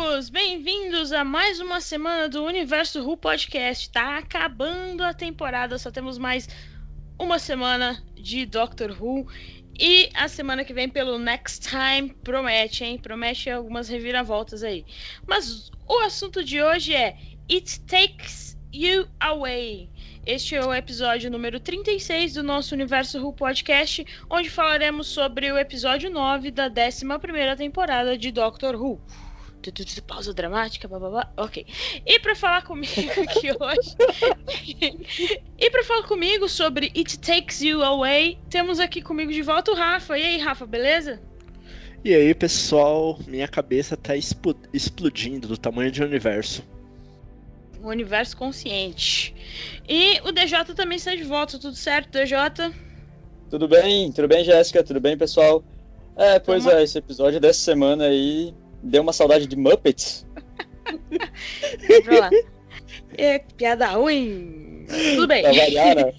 Amigos! Bem-vindos a mais uma semana do Universo Who Podcast. Tá acabando a temporada, só temos mais uma semana de Doctor Who. E a semana que vem, pelo Next Time, promete, hein? Promete algumas reviravoltas aí. Mas o assunto de hoje é It Takes You Away. Este é o episódio número 36 do nosso Universo Who Podcast, onde falaremos sobre o episódio 9 da 11 temporada de Doctor Who. Pausa dramática, bababá. Ok. E para falar comigo aqui hoje. e para falar comigo sobre It Takes You Away, temos aqui comigo de volta o Rafa. E aí, Rafa, beleza? E aí, pessoal, minha cabeça tá explodindo do tamanho de universo o universo consciente. E o DJ também está de volta, tudo certo, DJ? Tudo bem, tudo bem, Jéssica, tudo bem, pessoal? É, pois Toma. é, esse episódio dessa semana aí deu uma saudade de Muppets. é, piada ruim. Tudo bem. Pra variar, né?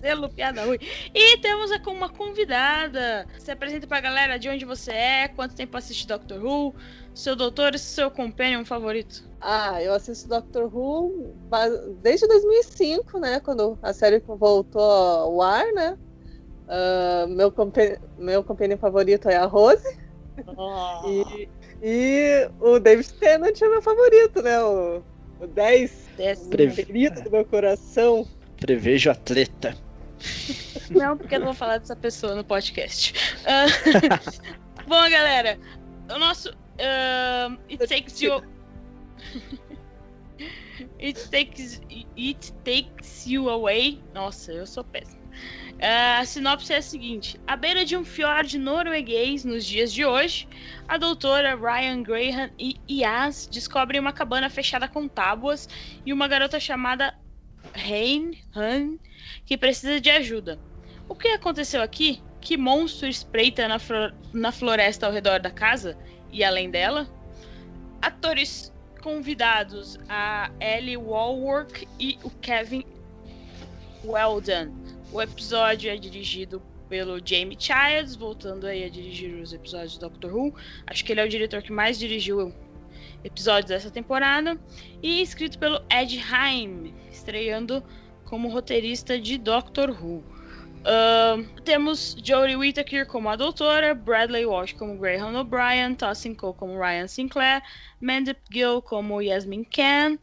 Selo, piada ruim. E temos aqui uma convidada. Se apresenta pra galera de onde você é, quanto tempo assiste Doctor Who, seu doutor e seu companion favorito. Ah, eu assisto Doctor Who desde 2005, né? Quando a série voltou ao ar, né? Uh, meu, companheiro, meu companheiro favorito é a Rose. Oh. E, e, o David Tennant é meu favorito, né? O, o 10, o preferido do meu coração. Prevejo atleta. Não, porque eu não vou falar dessa pessoa no podcast. Uh, bom, galera, o nosso uh, It Takes You it takes it takes you away. Nossa, eu sou péssimo. Uh, a sinopse é a seguinte: à beira de um fjord norueguês nos dias de hoje, a doutora Ryan Graham e Yas descobrem uma cabana fechada com tábuas e uma garota chamada Rain Han que precisa de ajuda. O que aconteceu aqui? Que monstro espreita na, na floresta ao redor da casa e além dela? Atores convidados a Ellie Walwork e o Kevin Weldon. O episódio é dirigido pelo Jamie Childs, voltando aí a dirigir os episódios de Doctor Who. Acho que ele é o diretor que mais dirigiu episódios dessa temporada. E escrito pelo Ed Heim, estreando como roteirista de Doctor Who. Uh, temos Jodie Whittaker como a doutora, Bradley Walsh como Graham O'Brien, Tossin Cole como Ryan Sinclair, Mandip Gill como Yasmin Khan,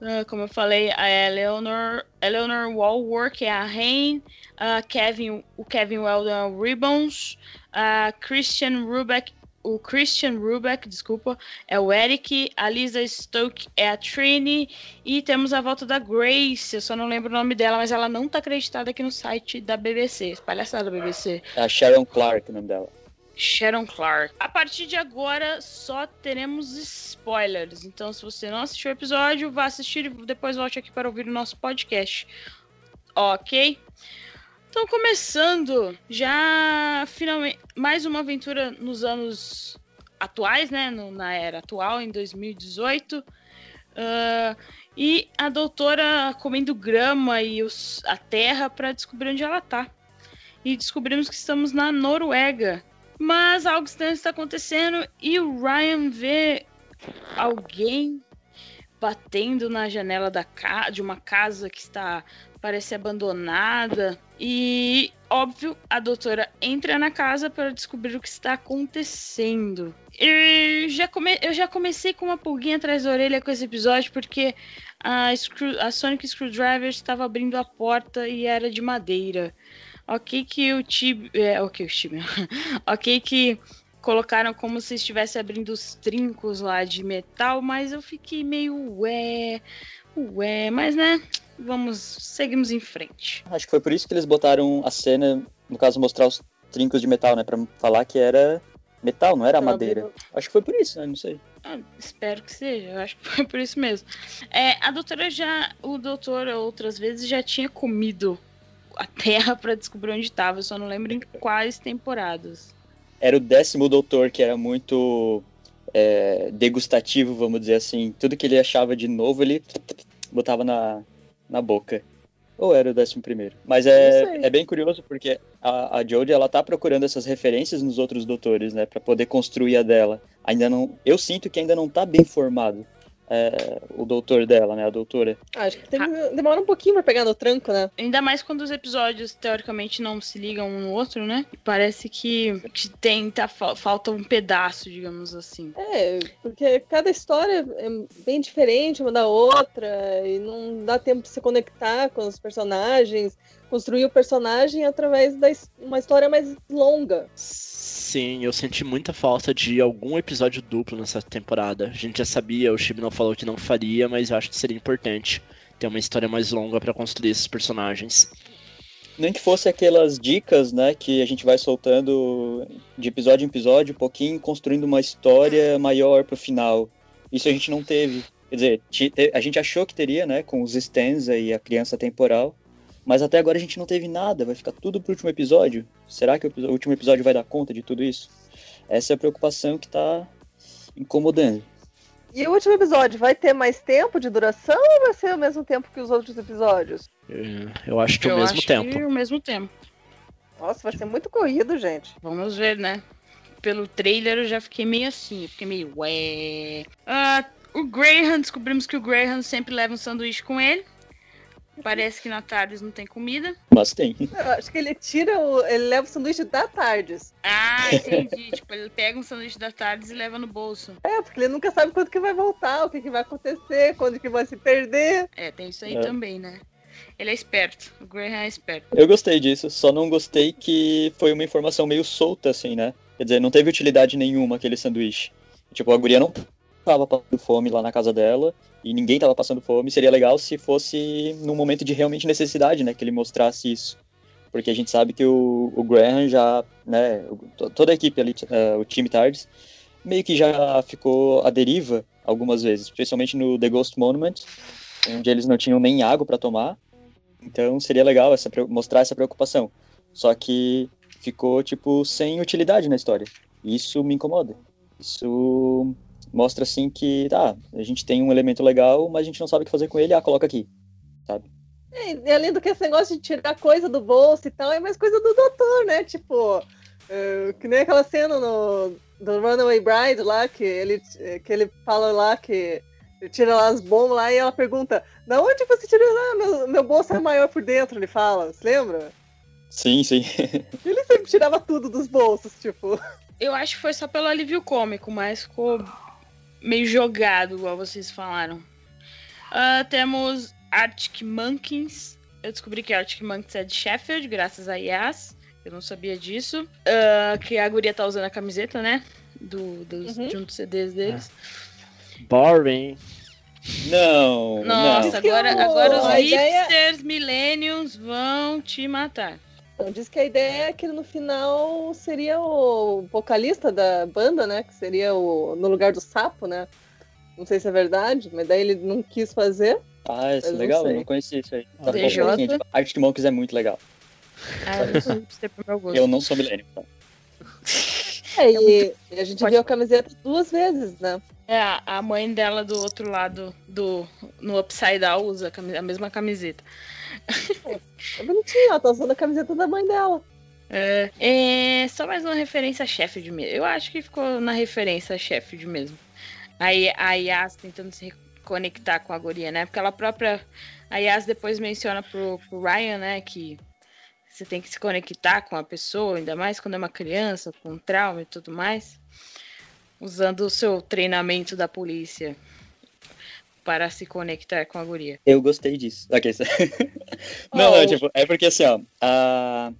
uh, como eu falei, a Eleanor, Eleanor Walworth é a Rain, uh, Kevin, o Kevin Weldon é o Ribbons, Christian Rubeck o Christian Rubeck, desculpa, é o Eric, a Lisa Stoke é a Trini e temos a volta da Grace, eu só não lembro o nome dela, mas ela não tá acreditada aqui no site da BBC, palhaçada da BBC. É a Sharon Clark o nome dela. Sharon Clark. A partir de agora só teremos spoilers, então se você não assistiu o episódio, vá assistir e depois volte aqui para ouvir o nosso podcast. Ok? Então, começando já finalmente mais uma aventura nos anos atuais, né? No, na era atual, em 2018. Uh, ah, e a doutora comendo grama e os, a terra para descobrir onde ela tá. E descobrimos que estamos na Noruega. Mas algo estranho está acontecendo e o Ryan vê alguém batendo na janela da ca de uma casa que está parece abandonada. E, óbvio, a doutora entra na casa para descobrir o que está acontecendo. Eu já, come... eu já comecei com uma pulguinha atrás da orelha com esse episódio, porque a, Screw... a Sonic Screwdriver estava abrindo a porta e era de madeira. Ok que o Tib... É, ok, o Tib... ok que colocaram como se estivesse abrindo os trincos lá de metal, mas eu fiquei meio ué, ué, mas né, vamos, seguimos em frente. Acho que foi por isso que eles botaram a cena, no caso, mostrar os trincos de metal, né? Pra falar que era metal, não era madeira. Acho que foi por isso, né? Não sei. Ah, espero que seja, eu acho que foi por isso mesmo. É, a doutora já. O doutor outras vezes já tinha comido a Terra para descobrir onde estava, eu só não lembro em quais temporadas. Era o décimo doutor que era muito é, degustativo, vamos dizer assim. Tudo que ele achava de novo, ele botava na, na boca. Ou era o décimo primeiro? Mas é, é bem curioso porque a, a Jodie, ela tá procurando essas referências nos outros doutores, né? para poder construir a dela. Ainda não... Eu sinto que ainda não tá bem formado é, o doutor dela, né? A doutora. Ah, acho que tem, demora um pouquinho pra pegar no tranco, né? Ainda mais quando os episódios, teoricamente, não se ligam um no outro, né? Parece que, que tem, tá, falta um pedaço, digamos assim. É, porque cada história é bem diferente uma da outra, e não dá tempo de se conectar com os personagens, construir o personagem através de uma história mais longa. Sim, eu senti muita falta de algum episódio duplo nessa temporada. A gente já sabia, o Chibi não falou que não faria, mas eu acho que seria importante ter uma história mais longa para construir esses personagens. Nem que fosse aquelas dicas, né, que a gente vai soltando de episódio em episódio, um pouquinho, construindo uma história maior pro final. Isso a gente não teve. Quer dizer, a gente achou que teria, né, com os stands e a criança temporal, mas até agora a gente não teve nada, vai ficar tudo pro último episódio. Será que o último episódio vai dar conta de tudo isso? Essa é a preocupação que tá incomodando. E o último episódio vai ter mais tempo de duração ou vai ser o mesmo tempo que os outros episódios? É, eu acho que é o mesmo tempo. Que o mesmo tempo. Nossa, vai ser muito corrido, gente. Vamos ver, né? Pelo trailer eu já fiquei meio assim, eu fiquei meio ué. Uh, o Graham, descobrimos que o Graham sempre leva um sanduíche com ele. Parece que na Tardes não tem comida. Mas tem. Eu acho que ele tira o. Ele leva o sanduíche da Tardes. Ah, entendi. tipo, ele pega um sanduíche da Tardes e leva no bolso. É, porque ele nunca sabe quando que vai voltar, o que, que vai acontecer, quando que vai se perder. É, tem isso aí é. também, né? Ele é esperto. O Graham é esperto. Eu gostei disso, só não gostei que foi uma informação meio solta, assim, né? Quer dizer, não teve utilidade nenhuma aquele sanduíche. Tipo, a guria não tava passando fome lá na casa dela e ninguém tava passando fome, seria legal se fosse num momento de realmente necessidade, né, que ele mostrasse isso. Porque a gente sabe que o, o Graham já, né, toda a equipe ali, uh, o time Tards, meio que já ficou à deriva algumas vezes, especialmente no The Ghost Monument, onde eles não tinham nem água para tomar. Então seria legal essa, mostrar essa preocupação. Só que ficou, tipo, sem utilidade na história. Isso me incomoda. Isso mostra assim que, tá, a gente tem um elemento legal, mas a gente não sabe o que fazer com ele, ah, coloca aqui, sabe? É, e além do que esse negócio de tirar coisa do bolso e tal, é mais coisa do doutor, né? Tipo, uh, que nem aquela cena no, do Runaway Bride lá, que ele, que ele fala lá que ele tira lá as bombas lá e ela pergunta, da onde você tirou lá? Meu, meu bolso é maior por dentro, ele fala, você lembra? Sim, sim. ele sempre tirava tudo dos bolsos, tipo. Eu acho que foi só pelo alívio cômico, mas ficou meio jogado, igual vocês falaram. Uh, temos Arctic Monkeys. Eu descobri que Arctic Monkeys é de Sheffield, graças a Yas. Eu não sabia disso. Uh, que a guria tá usando a camiseta, né? Do, dos, uhum. De um dos CDs deles. É. Boring. Não. Nossa, não. agora, agora os hipsters ideia... millennials vão te matar. Então, diz que a ideia é que no final seria o vocalista da banda, né? Que seria o no lugar do sapo, né? Não sei se é verdade, mas daí ele não quis fazer. Ah, isso é legal, eu não conheci isso aí. Tá DJ? Um tipo, Arctic Monkeys é muito legal. Ah, eu, eu não sou milênio. Tá? É, e, e a gente Pode... viu a camiseta duas vezes, né? É, a mãe dela do outro lado do no Upside Down usa a mesma camiseta. É bonitinho, ela tá usando a camiseta da mãe dela. É, é só mais uma referência a Sheffield mesmo. Eu acho que ficou na referência a Sheffield mesmo. Aí a Yas tentando se conectar com a guria, né? Porque ela própria. A Yas depois menciona pro, pro Ryan, né? Que você tem que se conectar com a pessoa, ainda mais quando é uma criança, com trauma e tudo mais. Usando o seu treinamento da polícia para se conectar com a guria. Eu gostei disso. Ok. não, oh. não, tipo, é porque assim, ó, a,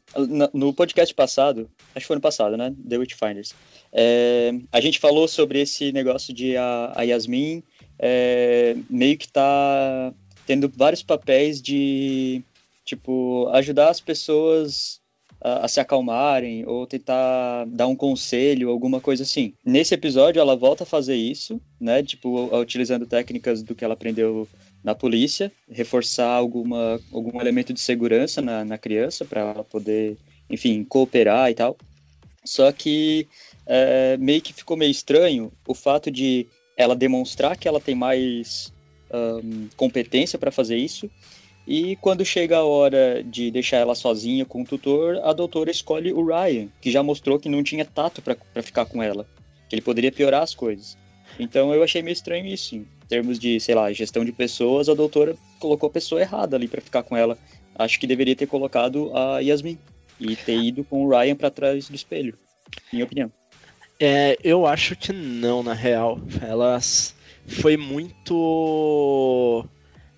no podcast passado, acho que foi no passado, né? The Witchfinders, é, a gente falou sobre esse negócio de a, a Yasmin é, meio que tá tendo vários papéis de, tipo, ajudar as pessoas a, se acalmarem ou tentar dar um conselho, alguma coisa assim. Nesse episódio, ela volta a fazer isso, né? Tipo, utilizando técnicas do que ela aprendeu na polícia, reforçar alguma, algum elemento de segurança na, na criança para ela poder, enfim, cooperar e tal. Só que é, meio que ficou meio estranho o fato de ela demonstrar que ela tem mais um, competência para fazer isso. E quando chega a hora de deixar ela sozinha com o tutor, a doutora escolhe o Ryan, que já mostrou que não tinha tato para ficar com ela, que ele poderia piorar as coisas. Então eu achei meio estranho isso. Em termos de, sei lá, gestão de pessoas, a doutora colocou a pessoa errada ali para ficar com ela. Acho que deveria ter colocado a Yasmin e ter ido com o Ryan para trás do espelho, minha opinião. É, eu acho que não, na real. Elas foi muito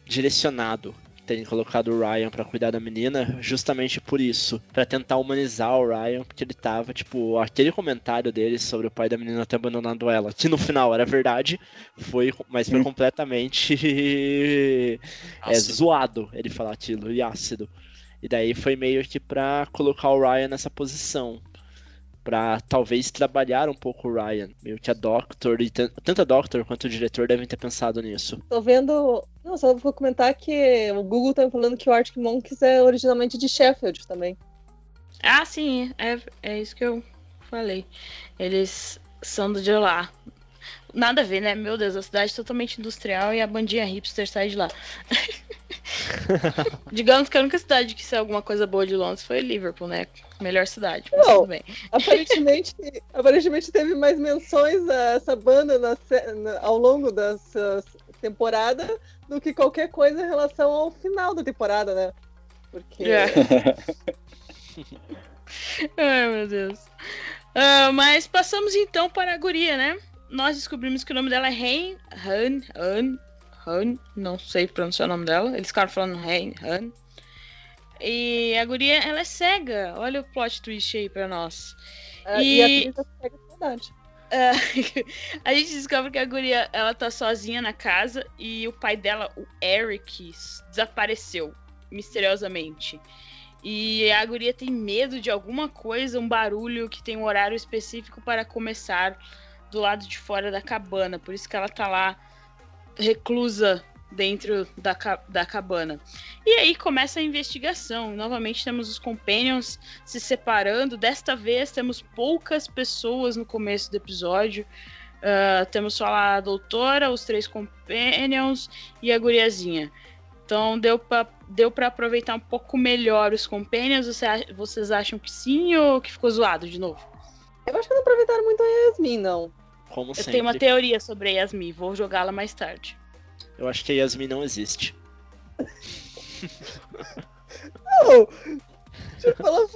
direcionado terem colocado o Ryan para cuidar da menina, justamente por isso, para tentar humanizar o Ryan, porque ele tava, tipo, aquele comentário dele sobre o pai da menina ter abandonado ela, que no final era verdade, foi, mas foi hum. completamente é, zoado ele falar aquilo, e ácido. E daí foi meio que pra colocar o Ryan nessa posição para talvez trabalhar um pouco o Ryan. Meio que a Doctor, e tanto a Doctor quanto o diretor devem ter pensado nisso. Tô vendo. Não, só vou comentar que o Google tá falando que o Arctic Monkeys é originalmente de Sheffield também. Ah, sim, é, é isso que eu falei. Eles são do de lá. Nada a ver, né? Meu Deus, a cidade é totalmente industrial e a bandinha hipster sai de lá. Digamos que a única cidade que saiu alguma coisa boa de Londres foi Liverpool, né? Melhor cidade. Não, aparentemente, aparentemente teve mais menções a essa banda na, na, ao longo das temporada do que qualquer coisa em relação ao final da temporada, né? Porque. É. Ai, meu Deus. Uh, mas passamos então para a guria, né? nós descobrimos que o nome dela é Hein Han, Han, Han, não sei pronunciar o nome dela. Eles ficaram falando Hein Han. E a guria, ela é cega. Olha o plot twist aí pra nós. Uh, e... e a atriz é cega de verdade. Uh, a gente descobre que a guria, ela tá sozinha na casa e o pai dela, o Eric, desapareceu misteriosamente. E a guria tem medo de alguma coisa, um barulho que tem um horário específico para começar do lado de fora da cabana. Por isso que ela tá lá reclusa dentro da, da cabana. E aí começa a investigação. Novamente temos os Companions se separando. Desta vez temos poucas pessoas no começo do episódio. Uh, temos só a doutora, os três Companions e a guriazinha. Então deu pra, deu pra aproveitar um pouco melhor os Companions. Você, vocês acham que sim ou que ficou zoado de novo? Eu acho que não aproveitaram muito a Yasmin, não. Como eu sempre. tenho uma teoria sobre a Yasmin, vou jogá-la mais tarde. Eu acho que a Yasmin não existe. não! Deixa eu falar.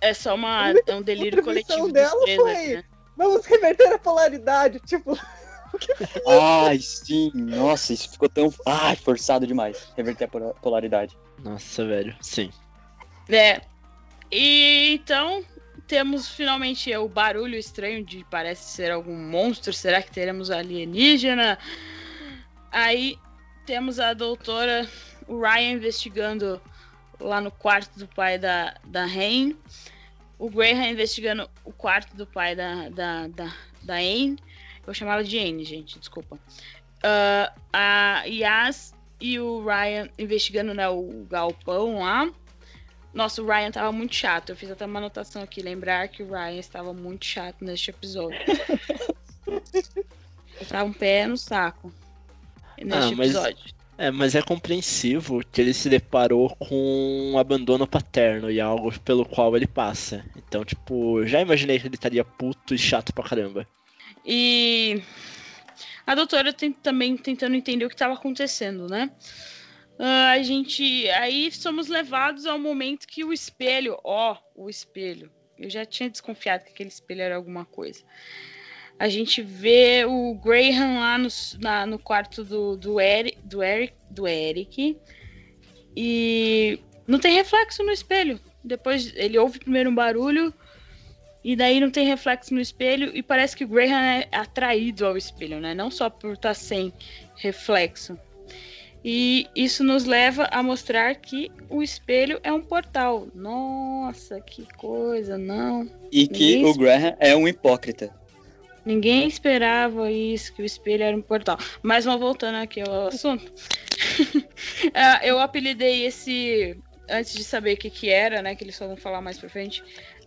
É só uma, é um delírio coletivo dela dos três, foi, né? Vamos reverter a polaridade, tipo. Ai, sim, nossa, isso ficou tão. Ai, forçado demais. Reverter a polaridade. Nossa, velho, sim. É. E então, temos finalmente o barulho estranho de parece ser algum monstro. Será que teremos alienígena? Aí temos a doutora, o Ryan investigando lá no quarto do pai da, da Rain. O Graham investigando o quarto do pai da, da, da, da Anne. Eu ela de Anne, gente, desculpa. Uh, a Yas e o Ryan investigando né, o galpão lá. Nossa, o Ryan tava muito chato. Eu fiz até uma anotação aqui, lembrar que o Ryan estava muito chato neste episódio. Eu tava um pé no saco neste ah, mas, episódio. É, mas é compreensivo que ele se deparou com um abandono paterno e algo pelo qual ele passa. Então, tipo, já imaginei que ele estaria puto e chato pra caramba. E a doutora tem, também tentando entender o que estava acontecendo, né? Uh, a gente. Aí somos levados ao momento que o espelho. Ó, o espelho. Eu já tinha desconfiado que aquele espelho era alguma coisa. A gente vê o Graham lá no, na, no quarto do, do, Eric, do, Eric, do Eric. E não tem reflexo no espelho. Depois ele ouve primeiro um barulho. E daí não tem reflexo no espelho. E parece que o Graham é atraído ao espelho, né? Não só por estar tá sem reflexo. E isso nos leva a mostrar que o espelho é um portal. Nossa, que coisa, não. E que Ninguém o Graham é um hipócrita. Ninguém esperava isso, que o espelho era um portal. Mas vamos voltando aqui ao assunto. Ah, eu apelidei esse. Antes de saber o que, que era, né? Que eles só vão falar mais pra frente.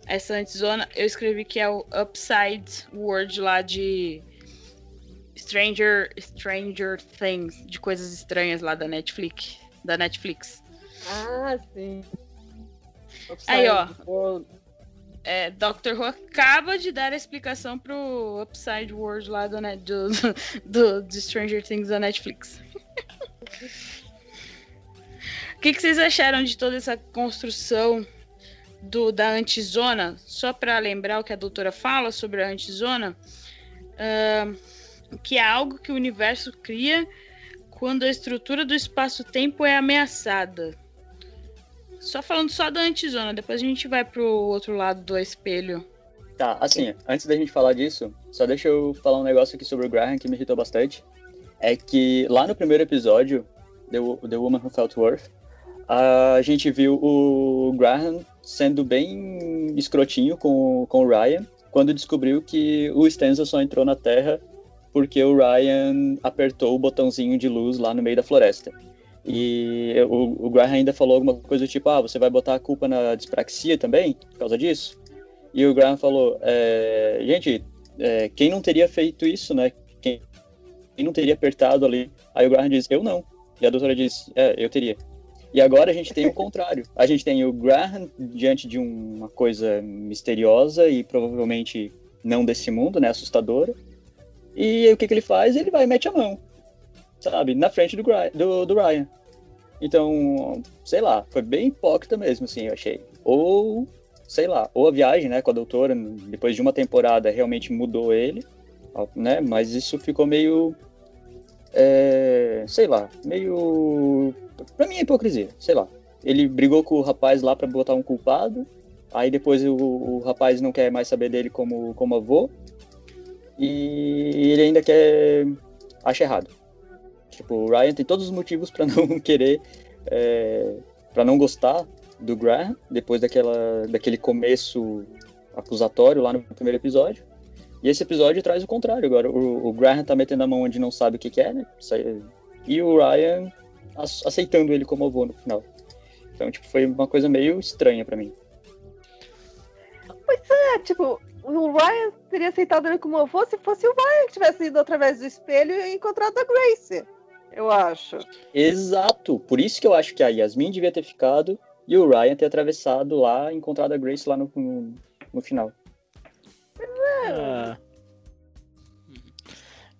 Essa antizona, eu escrevi que é o Upside World lá de Stranger, Stranger Things, de coisas estranhas lá da Netflix. Da Netflix. Ah, sim. Aí, ó. World. É, Doctor Who acaba de dar a explicação pro Upside World lá do, do, do, do Stranger Things da Netflix. O que, que vocês acharam de toda essa construção do, da antizona? Só para lembrar o que a doutora fala sobre a antizona, ahn, que é algo que o universo cria quando a estrutura do espaço-tempo é ameaçada. Só falando só da antizona, depois a gente vai pro outro lado do espelho. Tá, assim, antes da gente falar disso, só deixa eu falar um negócio aqui sobre o Graham que me irritou bastante. É que lá no primeiro episódio, The, The Woman Who Felt Worth, a gente viu o Graham sendo bem escrotinho com, com o Ryan, quando descobriu que o Stanza só entrou na Terra porque o Ryan apertou o botãozinho de luz lá no meio da floresta. E o, o Graham ainda falou alguma coisa do tipo, ah, você vai botar a culpa na dispraxia também, por causa disso? E o Graham falou, é, gente, é, quem não teria feito isso, né? Quem, quem não teria apertado ali? Aí o Graham diz, eu não. E a doutora diz, é, eu teria. E agora a gente tem o contrário. A gente tem o Graham diante de uma coisa misteriosa e provavelmente não desse mundo, né? Assustadora. E aí, o que, que ele faz? Ele vai e mete a mão, sabe? Na frente do, do, do Ryan. Então, sei lá, foi bem hipócrita mesmo, assim, eu achei. Ou, sei lá, ou a viagem, né, com a doutora, depois de uma temporada, realmente mudou ele, né? Mas isso ficou meio. é, sei lá, meio. Pra mim é hipocrisia, sei lá. Ele brigou com o rapaz lá pra botar um culpado, aí depois o, o rapaz não quer mais saber dele como, como avô, e ele ainda quer. acha errado. Tipo, o Ryan tem todos os motivos pra não querer. É, para não gostar do Graham, depois daquela, daquele começo acusatório lá no primeiro episódio. E esse episódio traz o contrário. Agora, o, o Graham tá metendo a mão onde não sabe o que, que é, né? E o Ryan ace- aceitando ele como avô no final. Então, tipo, foi uma coisa meio estranha pra mim. É, tipo, o Ryan teria aceitado ele como avô se fosse o Ryan que tivesse ido através do espelho e encontrado a Grace. Eu acho. Exato! Por isso que eu acho que a Yasmin devia ter ficado e o Ryan ter atravessado lá e encontrado a Grace lá no, no, no final. Ah.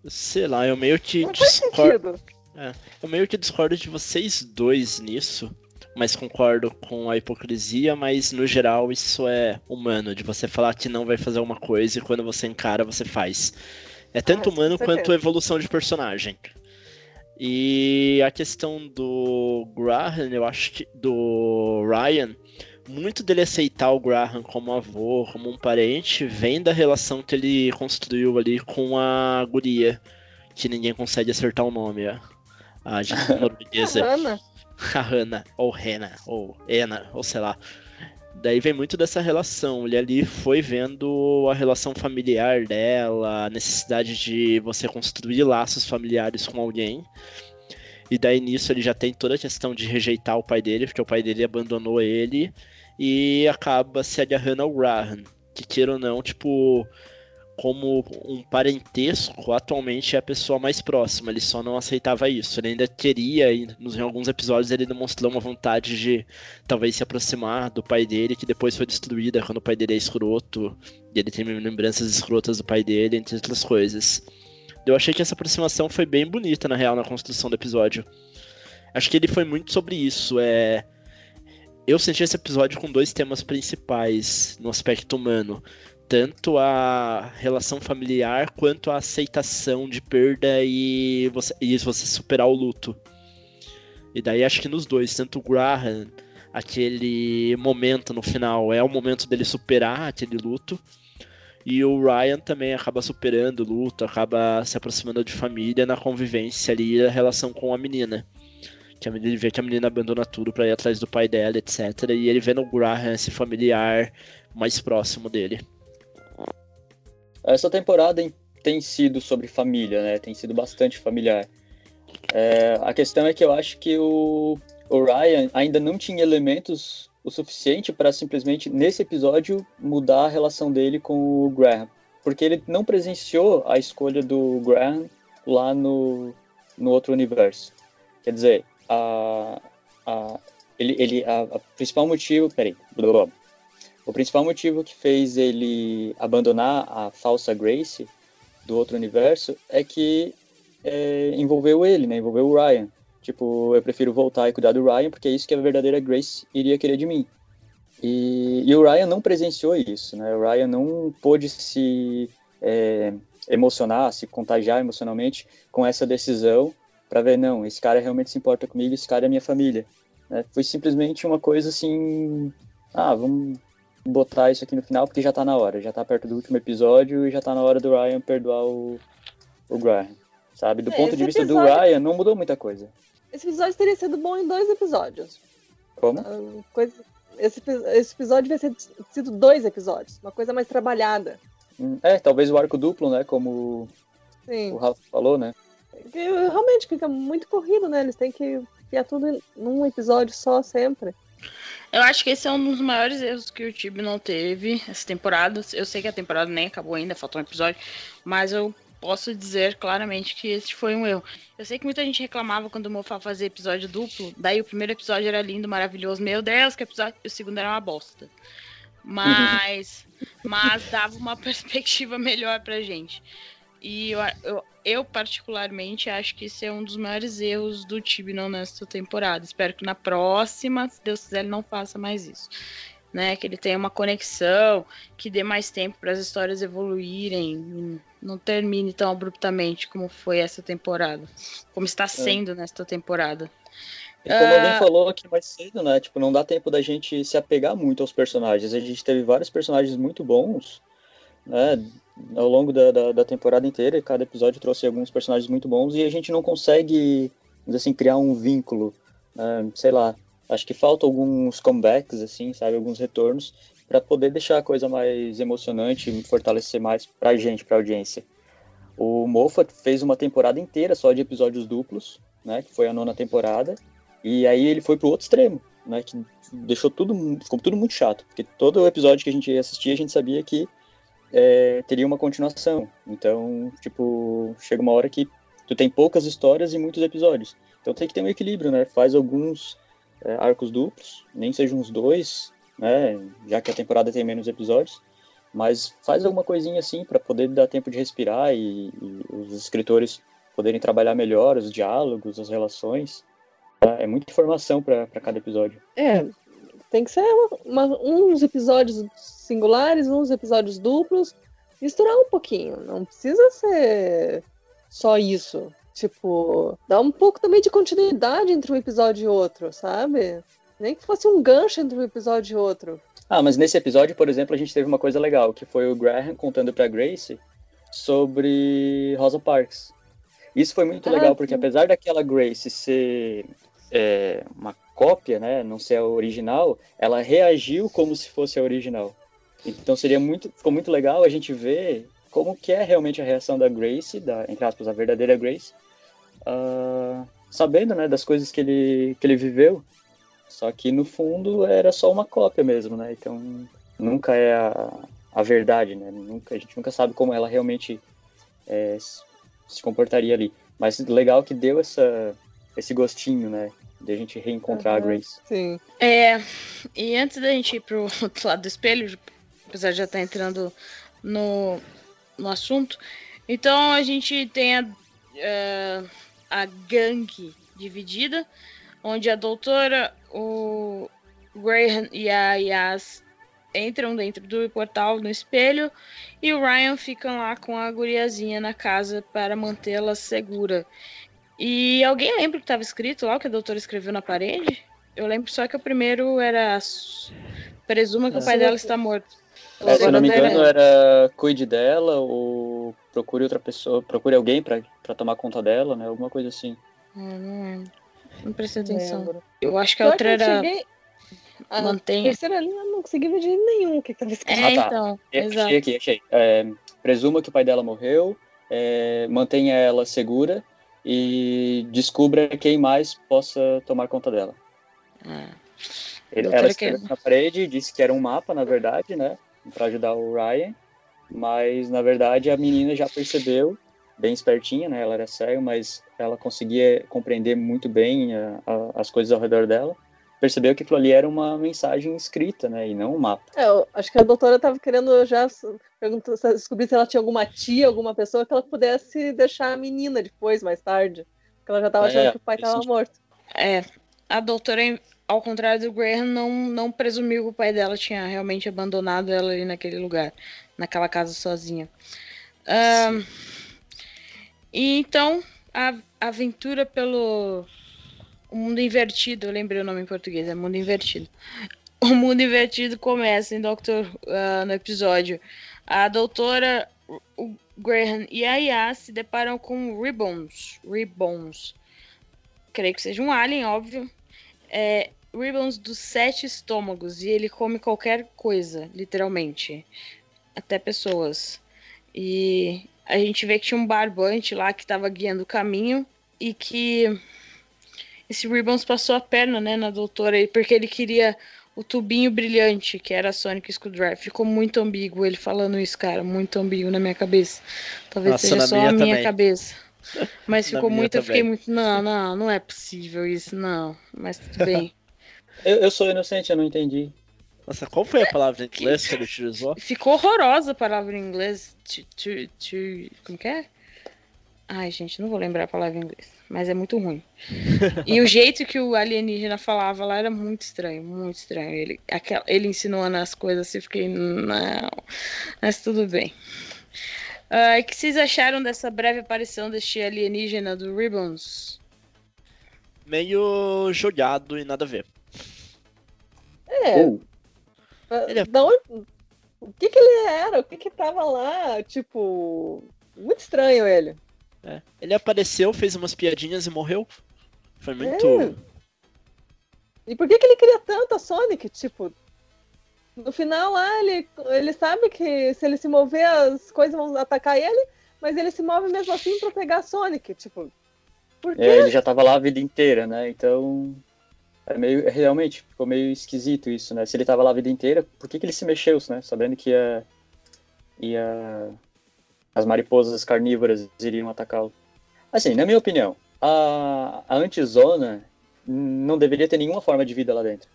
Sei lá, eu meio que Não faz discordo. sentido. Eu meio que discordo de vocês dois nisso, mas concordo com a hipocrisia, mas no geral isso é humano, de você falar que não vai fazer uma coisa e quando você encara, você faz. É tanto Ah, humano quanto evolução de personagem. E a questão do Graham, eu acho que. do Ryan, muito dele aceitar o Graham como avô, como um parente, vem da relação que ele construiu ali com a guria, que ninguém consegue acertar o nome, a, a de norueguesa, Ana. a Hannah, ou Rena, ou Ena, ou sei lá. Daí vem muito dessa relação. Ele ali foi vendo a relação familiar dela, a necessidade de você construir laços familiares com alguém. E daí nisso ele já tem toda a questão de rejeitar o pai dele, porque o pai dele abandonou ele e acaba se agarrando ao Graham. Que queira ou não, tipo, como um parentesco, atualmente é a pessoa mais próxima. Ele só não aceitava isso. Ele ainda queria, em alguns episódios, ele demonstrou uma vontade de talvez se aproximar do pai dele, que depois foi destruída quando o pai dele é escroto. E ele tem lembranças escrotas do pai dele, entre outras coisas. Eu achei que essa aproximação foi bem bonita, na real, na construção do episódio. Acho que ele foi muito sobre isso. É. Eu senti esse episódio com dois temas principais no aspecto humano tanto a relação familiar quanto a aceitação de perda e você, e você superar o luto. E daí acho que nos dois, tanto o Graham, aquele momento no final é o momento dele superar aquele luto, e o Ryan também acaba superando o luto, acaba se aproximando de família na convivência ali, a relação com a menina. que a menina, ele vê que a menina abandona tudo pra ir atrás do pai dela, etc. E ele vê no Graham esse familiar mais próximo dele. Essa temporada tem sido sobre família, né? Tem sido bastante familiar. É, a questão é que eu acho que o, o Ryan ainda não tinha elementos o suficiente para simplesmente, nesse episódio, mudar a relação dele com o Graham. Porque ele não presenciou a escolha do Graham lá no, no outro universo. Quer dizer, a, a, ele, ele, a, a principal motivo. Peraí. Blá, blá, o principal motivo que fez ele abandonar a falsa Grace do outro universo é que é, envolveu ele, né? Envolveu o Ryan. Tipo, eu prefiro voltar e cuidar do Ryan porque é isso que a verdadeira Grace iria querer de mim. E, e o Ryan não presenciou isso, né? O Ryan não pôde se é, emocionar, se contagiar emocionalmente com essa decisão para ver, não, esse cara realmente se importa comigo, esse cara é minha família. Né? Foi simplesmente uma coisa assim, ah, vamos botar isso aqui no final porque já tá na hora, já tá perto do último episódio e já tá na hora do Ryan perdoar o, o Graham, sabe? Do é, ponto de vista episódio... do Ryan, não mudou muita coisa. Esse episódio teria sido bom em dois episódios. Como? Uh, coisa... esse, esse episódio devia ter sido dois episódios, uma coisa mais trabalhada. Hum, é, talvez o arco duplo, né? Como Sim. o Rafa falou, né? Realmente fica muito corrido, né? Eles têm que enfiar tudo num episódio só sempre. Eu acho que esse é um dos maiores erros que o time não teve essa temporada. Eu sei que a temporada nem acabou ainda, faltou um episódio, mas eu posso dizer claramente que esse foi um erro. Eu sei que muita gente reclamava quando o Mofa fazia episódio duplo, daí o primeiro episódio era lindo, maravilhoso, meu Deus, que episódio, o segundo era uma bosta. Mas, mas dava uma perspectiva melhor pra gente. E eu, eu, eu, particularmente, acho que esse é um dos maiores erros do Tibnon nesta temporada. Espero que na próxima, se Deus quiser, ele não faça mais isso. Né, que ele tenha uma conexão, que dê mais tempo para as histórias evoluírem, não termine tão abruptamente como foi essa temporada, como está é. sendo é. nesta temporada. E como uh... alguém ah. falou aqui mais cedo, né? Tipo, não dá tempo da gente se apegar muito aos personagens. A gente teve vários personagens muito bons, né? Ao longo da, da, da, temporada inteira, cada episódio trouxe alguns personagens muito bons e a gente não consegue, assim, criar um vínculo, né? sei lá, acho que falta alguns comebacks, assim, sabe, alguns retornos para poder deixar a coisa mais emocionante e fortalecer mais pra gente, pra audiência. O Moffat fez uma temporada inteira só de episódios duplos, né, que foi a nona temporada, e aí ele foi pro outro extremo, né, que deixou tudo, ficou tudo muito chato, porque todo episódio que a gente assistia, a gente sabia que é, teria uma continuação. Então, tipo, chega uma hora que tu tem poucas histórias e muitos episódios. Então tem que ter um equilíbrio, né? Faz alguns é, arcos duplos, nem sejam uns dois, né? Já que a temporada tem menos episódios, mas faz alguma coisinha assim para poder dar tempo de respirar e, e, os escritores poderem trabalhar melhor os diálogos, as relações. Tá? É muita informação para cada episódio. É, tem que ser uma, uma, uns episódios singulares, uns episódios duplos, misturar um pouquinho. Não precisa ser só isso. Tipo, dá um pouco também de continuidade entre um episódio e outro, sabe? Nem que fosse um gancho entre um episódio e outro. Ah, mas nesse episódio, por exemplo, a gente teve uma coisa legal, que foi o Graham contando pra Grace sobre Rosa Parks. Isso foi muito ah, legal, porque apesar daquela Grace ser é, uma cópia, né, não ser a original, ela reagiu como se fosse a original. Então seria muito, ficou muito legal a gente ver como que é realmente a reação da Grace, da entre aspas a verdadeira Grace, uh, sabendo, né, das coisas que ele que ele viveu. Só que no fundo era só uma cópia mesmo, né? Então nunca é a, a verdade, né? Nunca a gente nunca sabe como ela realmente é, se comportaria ali. Mas legal que deu essa esse gostinho, né? de a gente reencontrar uhum, a Grace. Sim. É, e antes da gente ir pro outro lado do espelho, apesar de já estar tá entrando no, no assunto, então a gente tem a, uh, a gangue dividida, onde a doutora, o Graham e a Yas entram dentro do portal no espelho e o Ryan ficam lá com a guriazinha na casa para mantê-la segura. E alguém lembra o que estava escrito lá, o que a doutora escreveu na parede? Eu lembro só que o primeiro era. Presuma que o pai dela está morto. É, se não me engano, era cuide dela ou procure outra pessoa, procure alguém para tomar conta dela, né? Alguma coisa assim. Hum, Não prestei atenção. lembro. Eu acho que a outra eu era. cheguei- A Mantenha. terceira linha eu não consegui ver de nenhum o que que tava escrito. É, Ah, tá. então. É, Exato. Achei aqui, achei. É, presuma que o pai dela morreu, é, mantenha ela segura e descubra quem mais possa tomar conta dela. É. Ele, Doutora ela escreveu que- na parede, disse que era um mapa, na verdade, né? Pra ajudar o Ryan. Mas, na verdade, a menina já percebeu, bem espertinha, né? Ela era cega, mas ela conseguia compreender muito bem a- a- as coisas ao redor dela. Percebeu que aquilo ali era uma mensagem escrita, né? E não um mapa. É, eu acho que a doutora tava querendo já descobrir se ela tinha alguma tia, alguma pessoa que ela pudesse deixar a menina depois, mais tarde. Porque ela já tava É, achando que o pai faz tava sentido. morto. É, a doutora, ao contrário do Graham, não, não presumiu que o pai dela tinha realmente abandonado ela ali naquele lugar, naquela casa sozinha. Ahn, e então, a aventura pelo o mundo invertido, eu lembrei o nome em português, é mundo invertido. O mundo invertido começa em Doctor, ah, no episódio. A doutora, o Graham e a Yas se deparam com Ribbons. Ribbons creio que seja um alien, óbvio. É, Ribbons dos sete estômagos e ele come qualquer coisa, literalmente. Até pessoas. E a gente vê que tinha um barbante lá que estava guiando o caminho e que esse Ribbons passou a perna, né, na doutora, aí, porque ele queria o tubinho brilhante, que era a Sonic Screwdriver. Ficou muito ambíguo ele falando isso, cara, muito ambíguo na minha cabeça. Talvez Nossa, seja só minha a minha também. cabeça. Mas ficou muito, eu fiquei muito. Não, não, não é possível isso, não. Mas tudo bem. Eu, eu sou inocente, eu não entendi. Nossa, qual foi a palavra em inglês que ele utilizou? Ficou horrorosa a palavra em inglês. To, to, to- como que é? Ai, gente, não vou lembrar a palavra em inglês. Mas é muito ruim. E o jeito que o alienígena falava lá era muito estranho, muito estranho. Ele, aquela, ele insinuando as coisas assim, eu fiquei, não. Mas tudo bem. E o que vocês acharam dessa breve aparição deste alienígena do Ribbons? Meio jogado e nada a ver. É, Ou, Ele é- onde- o que que ele era? O que que tava lá? Tipo, muito estranho ele. É. Ele apareceu, fez umas piadinhas e morreu. Foi muito. É. E por que que ele queria tanto a Sonic? Tipo, no final lá, ele, ele sabe que se ele se mover, as coisas vão atacar ele, mas ele se move mesmo assim pra pegar a Sonic. Tipo, por quê? é, ele já tava lá a vida inteira, né? Então. É meio. Realmente, ficou meio esquisito isso, né? Se ele tava lá a vida inteira, por que, que ele se mexeu, né? Sabendo que ia. ia as mariposas carnívoras iriam atacá-lo. Assim, na minha opinião, a, a antizona não deveria ter nenhuma forma de vida lá dentro.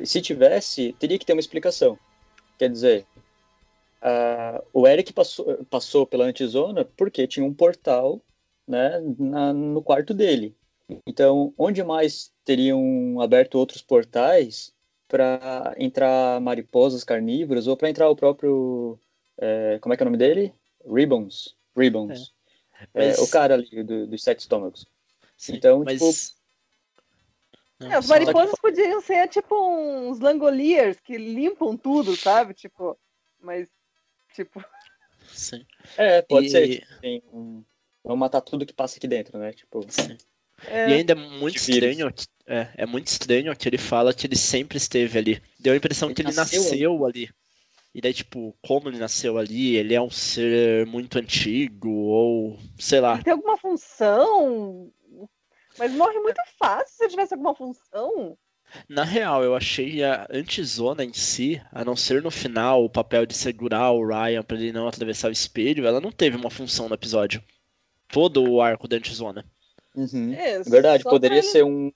E se tivesse, teria que ter uma explicação. Quer dizer, ah, o Eric passou, passou pela antizona porque tinha um portal né, na- no quarto dele. Então, onde mais teriam aberto outros portais para entrar mariposas carnívoras ou para entrar o próprio. É, como é que é o nome dele? Ribbons. Ribbons. É, Mas- o cara ali do- dos sete estômagos. Sim, então, mas... tipo, Não, É, as só- mariposas podiam ser tipo uns langoliers que limpam tudo, sabe? Tipo, mas, tipo, Sim. É, pode E- ser. Tipo, tem um- Vamos matar tudo que passa aqui dentro, né? Tipo, Sim. é, E ainda é muito estranho. É, é muito estranho que ele fala que ele sempre esteve ali. Deu a impressão Ele que ele nasceu nasceu, ali. E daí, tipo, como ele nasceu ali, ele é um ser muito antigo, ou sei lá. tem alguma função, mas morre muito fácil se tivesse alguma função. Na real, eu achei a antizona em si, a não ser no final o papel de segurar o Ryan pra ele não atravessar o espelho, ela não teve uma função no episódio. Todo o arco da antizona. uhum. É, verdade, só poderia ele- ser um.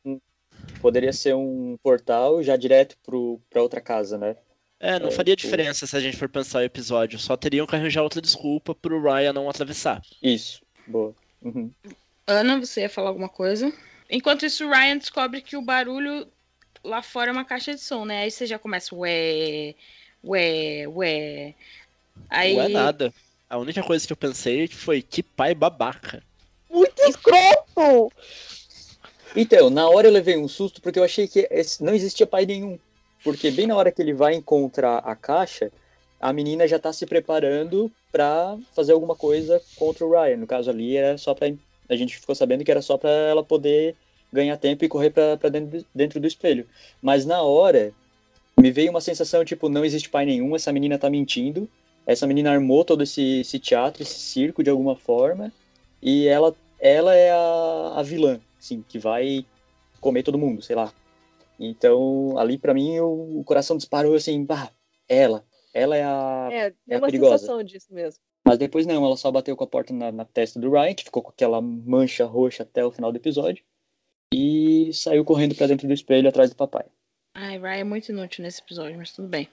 Poderia ser um portal já direto pro, pra outra casa, né? É, não É, faria tipo- diferença se a gente for pensar o episódio. Só teriam que arranjar outra desculpa pro Ryan não atravessar. Isso. Boa. Uhum. Ana, você ia falar alguma coisa? Enquanto isso, o Ryan descobre que o barulho lá fora é uma caixa de som, né? Aí você já começa, ué, ué, ué. Aí, Não é nada. A única coisa que eu pensei foi que pai babaca. Muito escroto! Então, na hora eu levei um susto porque eu achei que não existia pai nenhum. Porque bem na hora que ele vai encontrar a caixa, a menina já tá se preparando pra fazer alguma coisa contra o Ryan. No caso ali, era só pra. A gente ficou sabendo que era só pra ela poder ganhar tempo e correr para dentro, dentro do espelho. Mas na hora, me veio uma sensação tipo, não existe pai nenhum, essa menina tá mentindo, essa menina armou todo esse, esse teatro, esse circo de alguma forma, e ela, ela é a, a vilã, assim, que vai comer todo mundo, sei lá. Então, ali para mim, o, o, coração disparou assim, bah, ela, ela é a, é, é uma perigosa. sensação disso mesmo. Mas depois não, ela só bateu com a porta na, na, testa do Ryan, que ficou com aquela mancha roxa até o final do episódio, e saiu correndo para dentro do espelho atrás do papai. Ai, Ryan é muito inútil nesse episódio, mas tudo bem.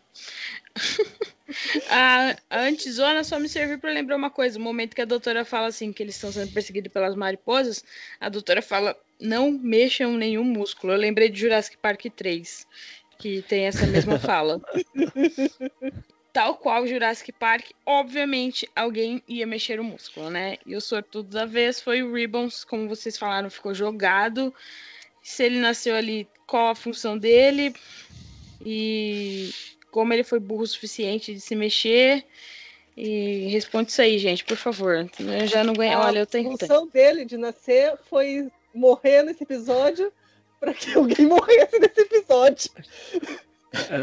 a, a antizona só me serviu para lembrar uma coisa. O momento que a doutora fala assim que eles estão sendo perseguidos pelas mariposas, a doutora fala: não mexam nenhum músculo. Eu lembrei de Jurassic Park 3, que tem essa mesma fala. Tal qual Jurassic Park, obviamente alguém ia mexer o músculo, né? E o sortudo da vez foi o Ribbons, como vocês falaram, ficou jogado. Se ele nasceu ali, qual a função dele? E como ele foi burro o suficiente de se mexer. E responde isso aí, gente, por favor. Eu já não ganhei. Olha, eu tenho. A função dele de nascer foi morrer nesse episódio para que alguém morresse nesse episódio.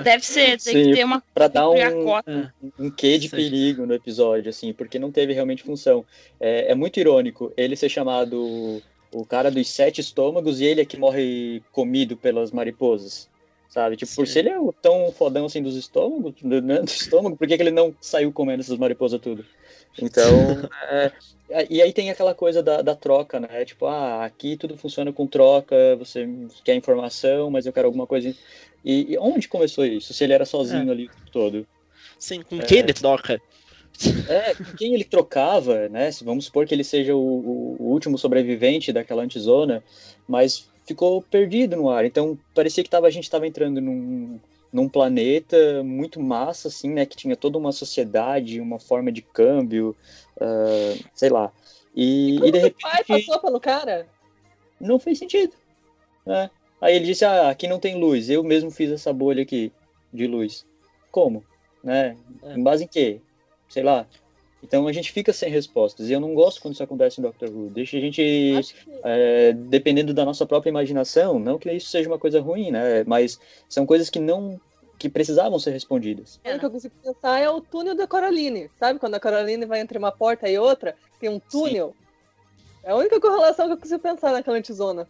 Deve ser, tem Sim, que ter uma Pra dar um, um, um quê de Sim. perigo no episódio, assim, porque não teve realmente função. É, é muito irônico ele ser chamado o cara dos sete estômagos e ele é que morre comido pelas mariposas. Sabe? Tipo, por se ele é o tão fodão assim dos estômagos, do, né, do estômago, por que, que ele não saiu comendo essas mariposas tudo? Então, é, e aí tem aquela coisa da, da troca, né? Tipo, ah, aqui tudo funciona com troca, você quer informação, mas eu quero alguma coisa. E, e onde começou isso? Se ele era sozinho ali o tempo todo? Sim, com quem ele troca? É, com quem ele trocava, né? Vamos supor que ele seja o- o último sobrevivente daquela antizona, mas ficou perdido no ar. Então parecia que tava, a gente estava entrando num, num planeta muito massa, assim, né? Que tinha toda uma sociedade, uma forma de câmbio, ah, sei lá. E, Como e de que o pai repente passou pelo cara? não fez sentido. né? Aí ele disse, ah, aqui não tem luz, eu mesmo fiz essa bolha aqui de luz. Como? Né? É. Em base em quê? Sei lá. Então a gente fica sem respostas. E eu não gosto quando isso acontece em Doctor Who. Deixa a gente, que é, dependendo da nossa própria imaginação, não que isso seja uma coisa ruim, né? Mas são coisas que não que precisavam ser respondidas. o que eu consigo pensar é o túnel da Coraline. Sabe quando a Coraline vai entre uma porta e outra, tem um túnel? É a única correlação que eu consigo pensar naquela antizona.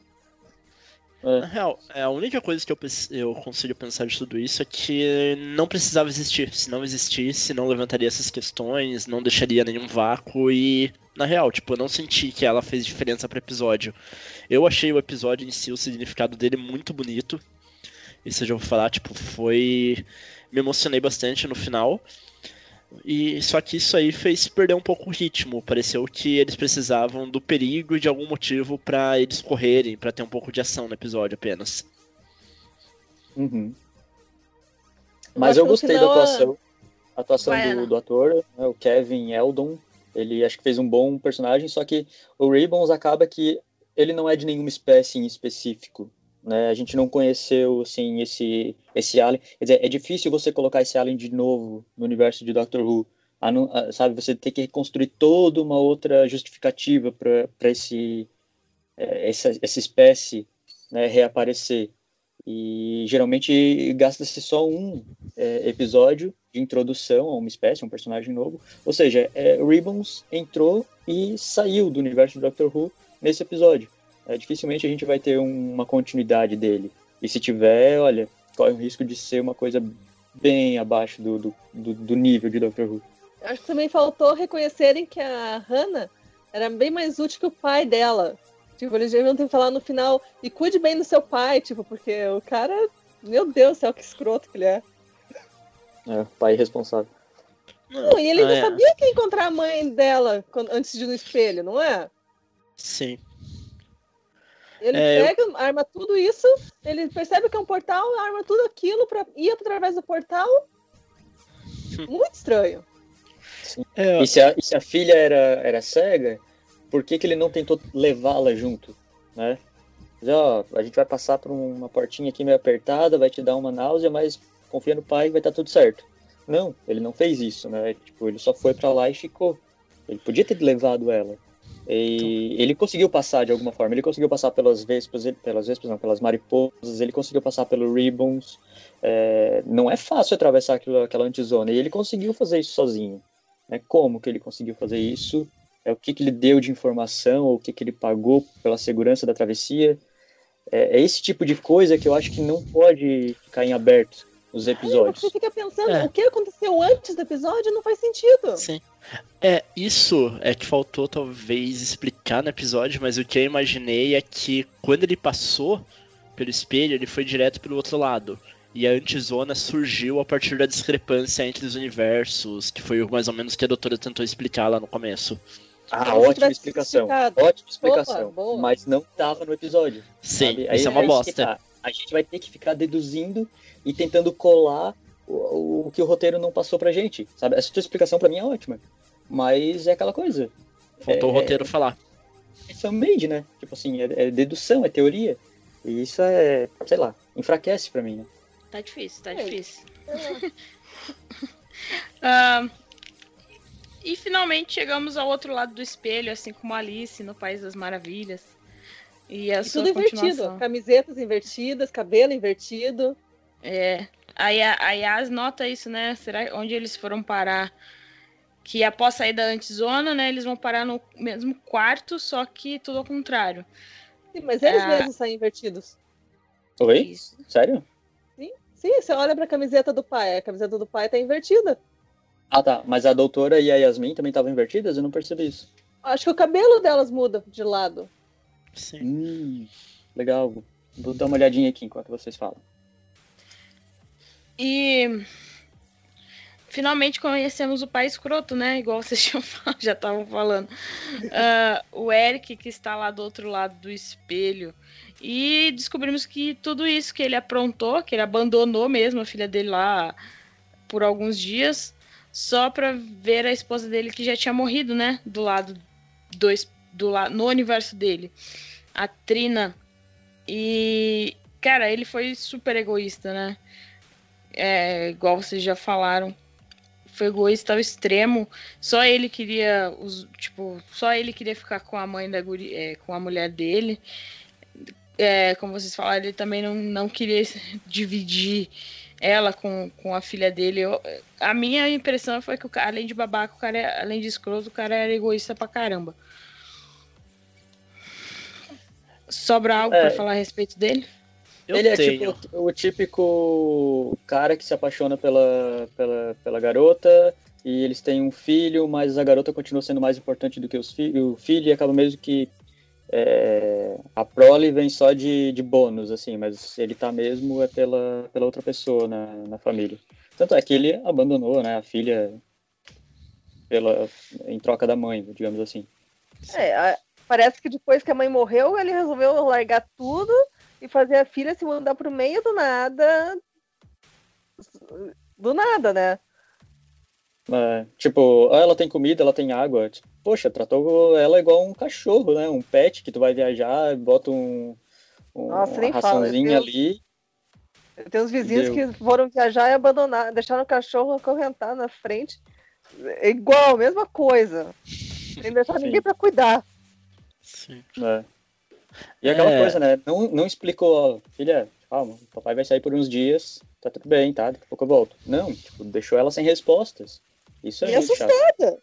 Na real, é a única coisa que eu, eu consigo pensar de tudo isso é que não precisava existir. Se não existisse, não levantaria essas questões, não deixaria nenhum vácuo e. Na real, tipo, eu não senti que ela fez diferença pro episódio. Eu achei o episódio em si, o significado dele muito bonito. Isso eu já vou falar, tipo, foi. Me emocionei bastante no final. E só que isso aí fez perder um pouco o ritmo. Pareceu que eles precisavam do perigo e de algum motivo pra eles correrem, pra ter um pouco de ação no episódio apenas. Uhum. Eu Mas eu no gostei da atuação, a atuação Vai, do, do ator, né, o Kevin Eldon. Ele acho que fez um bom personagem, só que o Ribbons acaba que ele não é de nenhuma espécie em específico. Né? A gente não conheceu assim, esse, esse alien. Quer dizer, é difícil você colocar esse alien de novo no universo de Doctor Who. A a- sabe, você tem que reconstruir toda uma outra justificativa para esse, eh, essa, essa espécie né, reaparecer. E geralmente gasta-se só um é, episódio de introdução a uma espécie, um personagem novo. Ou seja, é, Ribbons entrou e saiu do universo de Doctor Who nesse episódio. É, dificilmente a gente vai ter um- uma continuidade dele. E se tiver, olha, corre o risco de ser uma coisa bem abaixo do, do, do- do nível de Doctor Who. Acho que também faltou reconhecerem que a Hannah era bem mais útil que o pai dela. Tipo, eles deviam ter falado no final, e cuide bem do seu pai, tipo, porque o cara, meu Deus do céu, que escroto que ele é. É, pai responsável. Não, e ele ainda Ah, é. sabia que ia encontrar a mãe dela quando- antes de ir no espelho, não é? Sim. Ele É, eu- pega, arma tudo isso, ele percebe que é um portal, arma tudo aquilo pra ir através do portal. Muito estranho. É, E se a, e se a filha era, era cega, por que, que ele não tentou levá-la junto? Né? Ó, a gente vai passar por uma portinha aqui meio apertada, vai te dar uma náusea, mas confia no pai, vai estar tudo certo. Não, ele não fez isso, né? Tipo, ele só foi pra lá e ficou. Ele podia ter levado ela. E ele conseguiu passar de alguma forma. Ele conseguiu passar pelas vespas, pelas vespas, não, pelas mariposas. Ele conseguiu passar pelo ribbons. É, não é fácil atravessar aquilo, aquela antizona. E ele conseguiu fazer isso sozinho. Né? Como que ele conseguiu fazer isso? É o que, que ele deu de informação? Ou o que, que ele pagou pela segurança da travessia? É, é esse tipo de coisa que eu acho que não pode ficar em aberto nos episódios. Você fica pensando, É. o que aconteceu antes do episódio não faz sentido. Sim. É, isso é que faltou talvez explicar no episódio, mas o que eu imaginei é que quando ele passou pelo espelho, ele foi direto pro outro lado. E a antizona surgiu a partir da discrepância entre os universos, que foi mais ou menos o que a doutora tentou explicar lá no começo. Ah, ótima explicação. Ótima explicação. boa. Mas não tava no episódio. Sim, sabe? Aí isso é uma bosta. tá. A gente vai ter que ficar deduzindo e tentando colar o, o que o roteiro não passou pra gente. Sabe? Essa tua explicação pra mim é ótima. Mas é aquela coisa. Faltou o É- roteiro falar. É fan-made, né? Tipo assim, é, é dedução, é teoria. E isso é, sei lá, enfraquece pra mim. Né? Tá difícil, tá É. difícil. Ah, e finalmente chegamos ao outro lado do espelho, assim como Alice no País das Maravilhas. E a E sua tudo invertido. Camisetas invertidas, cabelo invertido. É. Aí a, a Yas nota isso, né? Será onde eles foram parar? Que após sair da antizona, né? Eles vão parar no mesmo quarto, só que tudo ao contrário. Sim, mas eles Ah. mesmos saem invertidos. Oi? Isso. Sério? Sim, você olha pra camiseta do pai, a camiseta do pai tá invertida. Ah, tá. Mas a doutora e a Yasmin também estavam invertidas? Eu não percebi isso. Acho que o cabelo delas muda de lado. Sim. Hum, legal. Vou dar uma olhadinha aqui enquanto vocês falam. E finalmente conhecemos o pai escroto, né? Igual vocês já estavam falando. Ah, o Eric, que está lá do outro lado do espelho. E descobrimos que tudo isso que ele aprontou, que ele abandonou mesmo a filha dele lá por alguns dias, só pra ver a esposa dele que já tinha morrido, né? Do lado do, do no universo dele. A Trina. E, cara, ele foi super egoísta, né? É, igual vocês já falaram, foi egoísta ao extremo. Só ele queria, os, tipo, só ele queria ficar com a mãe da guri, é, com a mulher dele. É, como vocês falaram, ele também não, não queria dividir ela com, com a filha dele. Eu- a minha impressão foi que, o cara, além de babaca, o cara, além de escroto, o cara era egoísta pra caramba. Sobra algo É. pra falar a respeito dele? Eu ele é tenho. tipo o típico cara que se apaixona pela, pela, pela garota e eles têm um filho, mas a garota continua sendo mais importante do que os fi o filho e acaba mesmo que é, a prole vem só de, de bônus, assim, mas ele tá mesmo é pela, pela outra pessoa na, na família. Tanto é que ele abandonou né, a filha pela, em troca da mãe, digamos assim. É, a- parece que depois que a mãe morreu, ele resolveu largar tudo e fazer a filha se mudar pro meio do nada. Do nada, né? É, tipo, ah, ela tem comida, ela tem água. Tipo, Poxa, tratou ela igual um cachorro, né? Um pet que tu vai viajar, bota um, um Nossa, uma nem fala, raçãozinha Deus. ali. Tem uns vizinhos Deu. que foram viajar e abandonar, deixaram o cachorro acorrentar na frente. É igual, mesma coisa. Sem deixar Sim. ninguém pra cuidar. Sim. né? E aquela É. coisa, né? Não, não explicou, filha, calma, o papai vai sair por uns dias, tá tudo bem, tá? Daqui a pouco eu volto. Não, tipo, deixou ela sem respostas. Isso é E muito chato. assustada.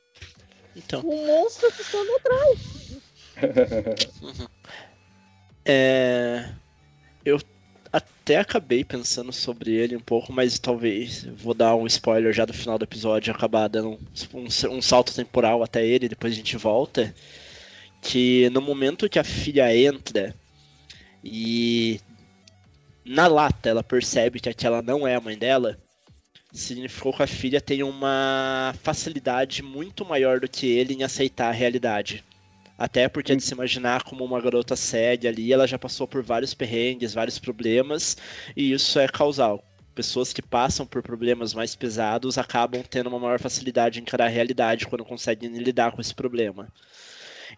Então, Um monstro assustando atrás. é... Eu até acabei pensando sobre ele um pouco, mas talvez vou dar um spoiler já do final do episódio, acabar dando um, um- um salto temporal até ele, depois a gente volta. Que no momento que a filha entra e na lata ela percebe que aquela não é a mãe dela, significou que a filha tem uma facilidade muito maior do que ele em aceitar a realidade. Até porque de se imaginar como uma garota séria ali, ela já passou por vários perrengues, vários problemas, e isso é causal. Pessoas que passam por problemas mais pesados acabam tendo uma maior facilidade em encarar a realidade quando conseguem lidar com esse problema.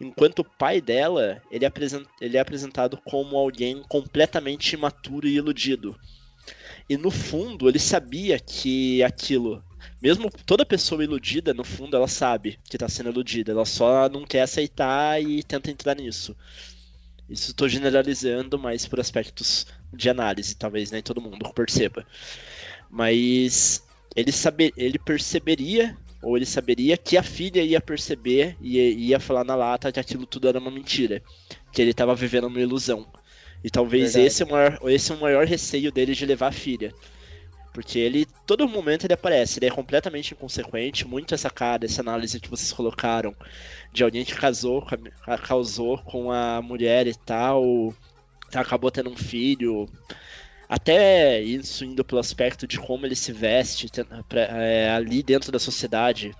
Enquanto o pai dela, ele é, ele é apresentado como alguém completamente imaturo e iludido. E no fundo, ele sabia que aquilo mesmo toda pessoa iludida, no fundo, ela sabe que tá sendo iludida. Ela só não quer aceitar e tenta entrar nisso. Isso estou generalizando, mas por aspectos de análise, talvez nem todo mundo perceba. Mas ele, saber, ele perceberia, ou ele saberia que a filha ia perceber e ia falar na lata que aquilo tudo era uma mentira. Que ele estava vivendo uma ilusão. E talvez esse é, o maior, esse é o maior receio dele de levar a filha. Porque ele, todo momento ele aparece, ele é completamente inconsequente, muito essa cara, essa análise que vocês colocaram, de alguém que casou, causou com a mulher e tal, acabou tendo um filho, até isso indo pelo aspecto de como ele se veste é, ali dentro da sociedade.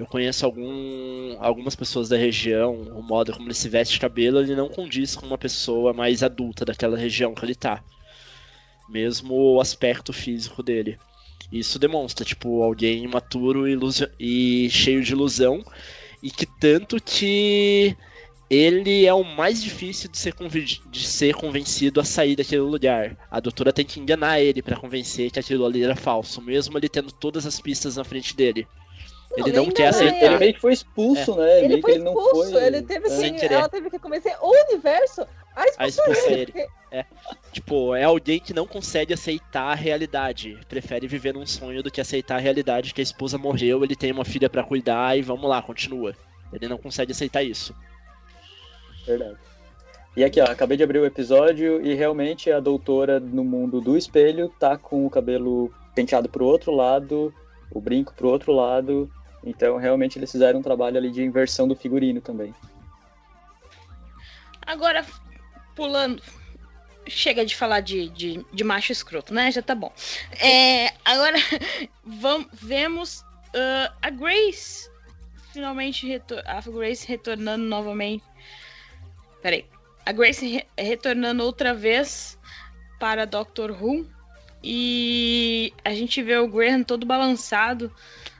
Eu conheço algum, algumas pessoas da região, o modo como ele se veste cabelo, ele não condiz com uma pessoa mais adulta daquela região que ele tá mesmo o aspecto físico dele. Isso demonstra, tipo, alguém imaturo e cheio de ilusão, e que tanto que ele é o mais difícil de ser, de ser convencido a sair daquele lugar. A doutora tem que enganar ele para convencer que aquilo ali era falso, mesmo ele tendo todas as pistas na frente dele. Não, ele não quer aceitar. Ele meio que foi expulso, é. né? Ele foi expulso, ele, não foi... ele teve assim, ela teve que convencer o universo a expulsar ele. ele. É. Tipo, é alguém que não consegue aceitar a realidade. Prefere viver num sonho do que aceitar a realidade que a esposa morreu, ele tem uma filha para cuidar e vamos lá, continua. Ele não consegue aceitar isso. Verdade. E aqui, ó, acabei de abrir o episódio e realmente a doutora no mundo do espelho tá com o cabelo penteado pro outro lado, o brinco pro outro lado. Então, realmente eles fizeram um trabalho ali de inversão do figurino também. Agora, pulando chega de falar de, de, de, macho escroto, né? Já tá bom. É, agora, vamos, vemos uh, a Grace finalmente a Grace retornando novamente. Peraí. A Grace re retornando outra vez para Doctor Who. E a gente vê o Graham todo balançado.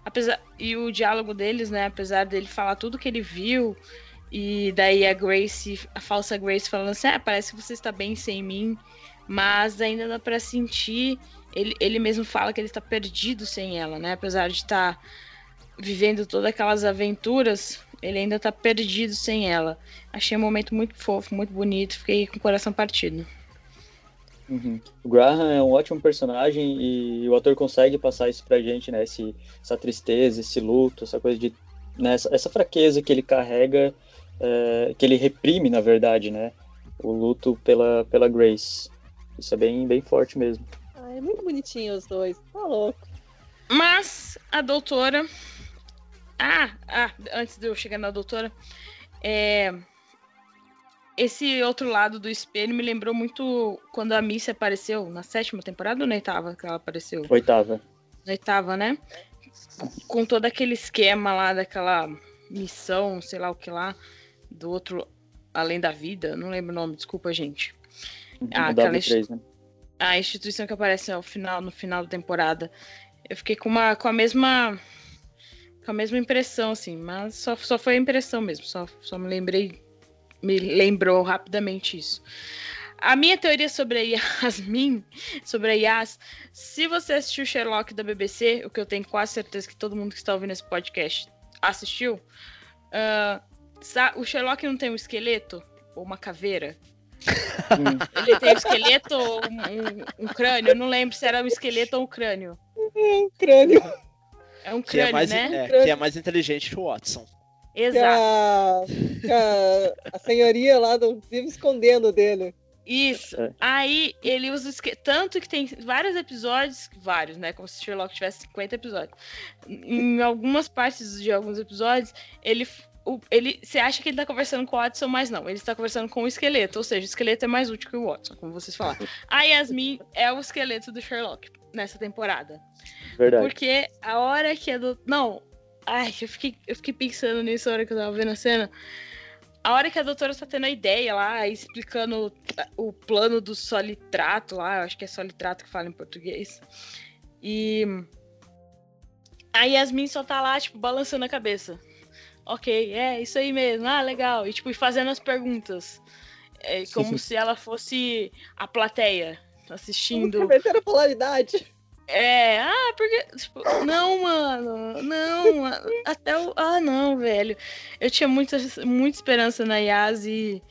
Apesar, e o diálogo deles, né? Apesar dele falar tudo que ele viu e daí a Grace, a falsa Grace falando assim: ah, parece que você está bem sem mim, mas ainda dá para sentir. Ele, ele mesmo fala que ele está perdido sem ela, né? Apesar de estar tá vivendo todas aquelas aventuras, ele ainda está perdido sem ela. Achei um momento muito fofo, muito bonito, fiquei com o coração partido. Uhum. O Graham é um ótimo personagem e o ator consegue passar isso pra gente, né? Esse, essa tristeza, esse luto, essa coisa de. Né? Essa, essa fraqueza que ele carrega é, que ele reprime, na verdade, né? O luto pela, pela Grace. Isso é bem, bem forte mesmo. Ah, é muito bonitinho os dois, tá louco. Mas a doutora. Ah, ah, antes de eu chegar na doutora, é... esse outro lado do espelho me lembrou muito quando a Missy apareceu na sétima temporada ou na oitava que ela apareceu? Oitava. Na oitava, né? Com todo aquele esquema lá daquela missão, sei lá o que lá do outro Além da Vida, não lembro o nome, desculpa, gente. Ah, aquela W3, né? A instituição que aparece ao final, no final da temporada. Eu fiquei com, uma, com a mesma. Com a mesma impressão, assim, mas só, só foi a impressão mesmo, só, só me lembrei. Me lembrou rapidamente isso. A minha teoria sobre a Yasmin, sobre a Yas, se você assistiu Sherlock da BBC, o que eu tenho quase certeza que todo mundo que está ouvindo esse podcast assistiu, uh, o Sherlock não tem um esqueleto? Ou uma caveira? Ele tem um esqueleto ou um, um, um, crânio? Eu não lembro se era um esqueleto ou um crânio. Um crânio. É um crânio, que é mais, né? É, que é mais inteligente que o Watson. Exato. Que a, a, a senhoria lá do, vive escondendo dele. Isso. É. Aí ele usa esque... tanto que tem vários episódios, vários, né? Como se Sherlock tivesse 50 episódios. Em algumas partes de alguns episódios, ele o, ele, você acha que ele tá conversando com o Watson, mas não, ele está conversando com o esqueleto, ou seja, o esqueleto é mais útil que o Watson, como vocês falaram. A Yasmin é o esqueleto do Sherlock nessa temporada. Verdade. Porque a hora que a do... Não, ai, eu fiquei, eu fiquei pensando nisso a hora que eu tava vendo a cena. A hora que a doutora está tendo a ideia lá, explicando o, plano do solitrato lá, acho que é solitrato que fala em português. E a Yasmin só tá lá, tipo, balançando a cabeça ok, é isso aí mesmo, ah, legal. E tipo, fazendo as perguntas. É, como se ela fosse a plateia assistindo. Inverter a polaridade. É, ah, porque. Tipo, não, mano. Não. Até o. Ah, não, velho. Eu tinha muita, muita esperança na Yas e.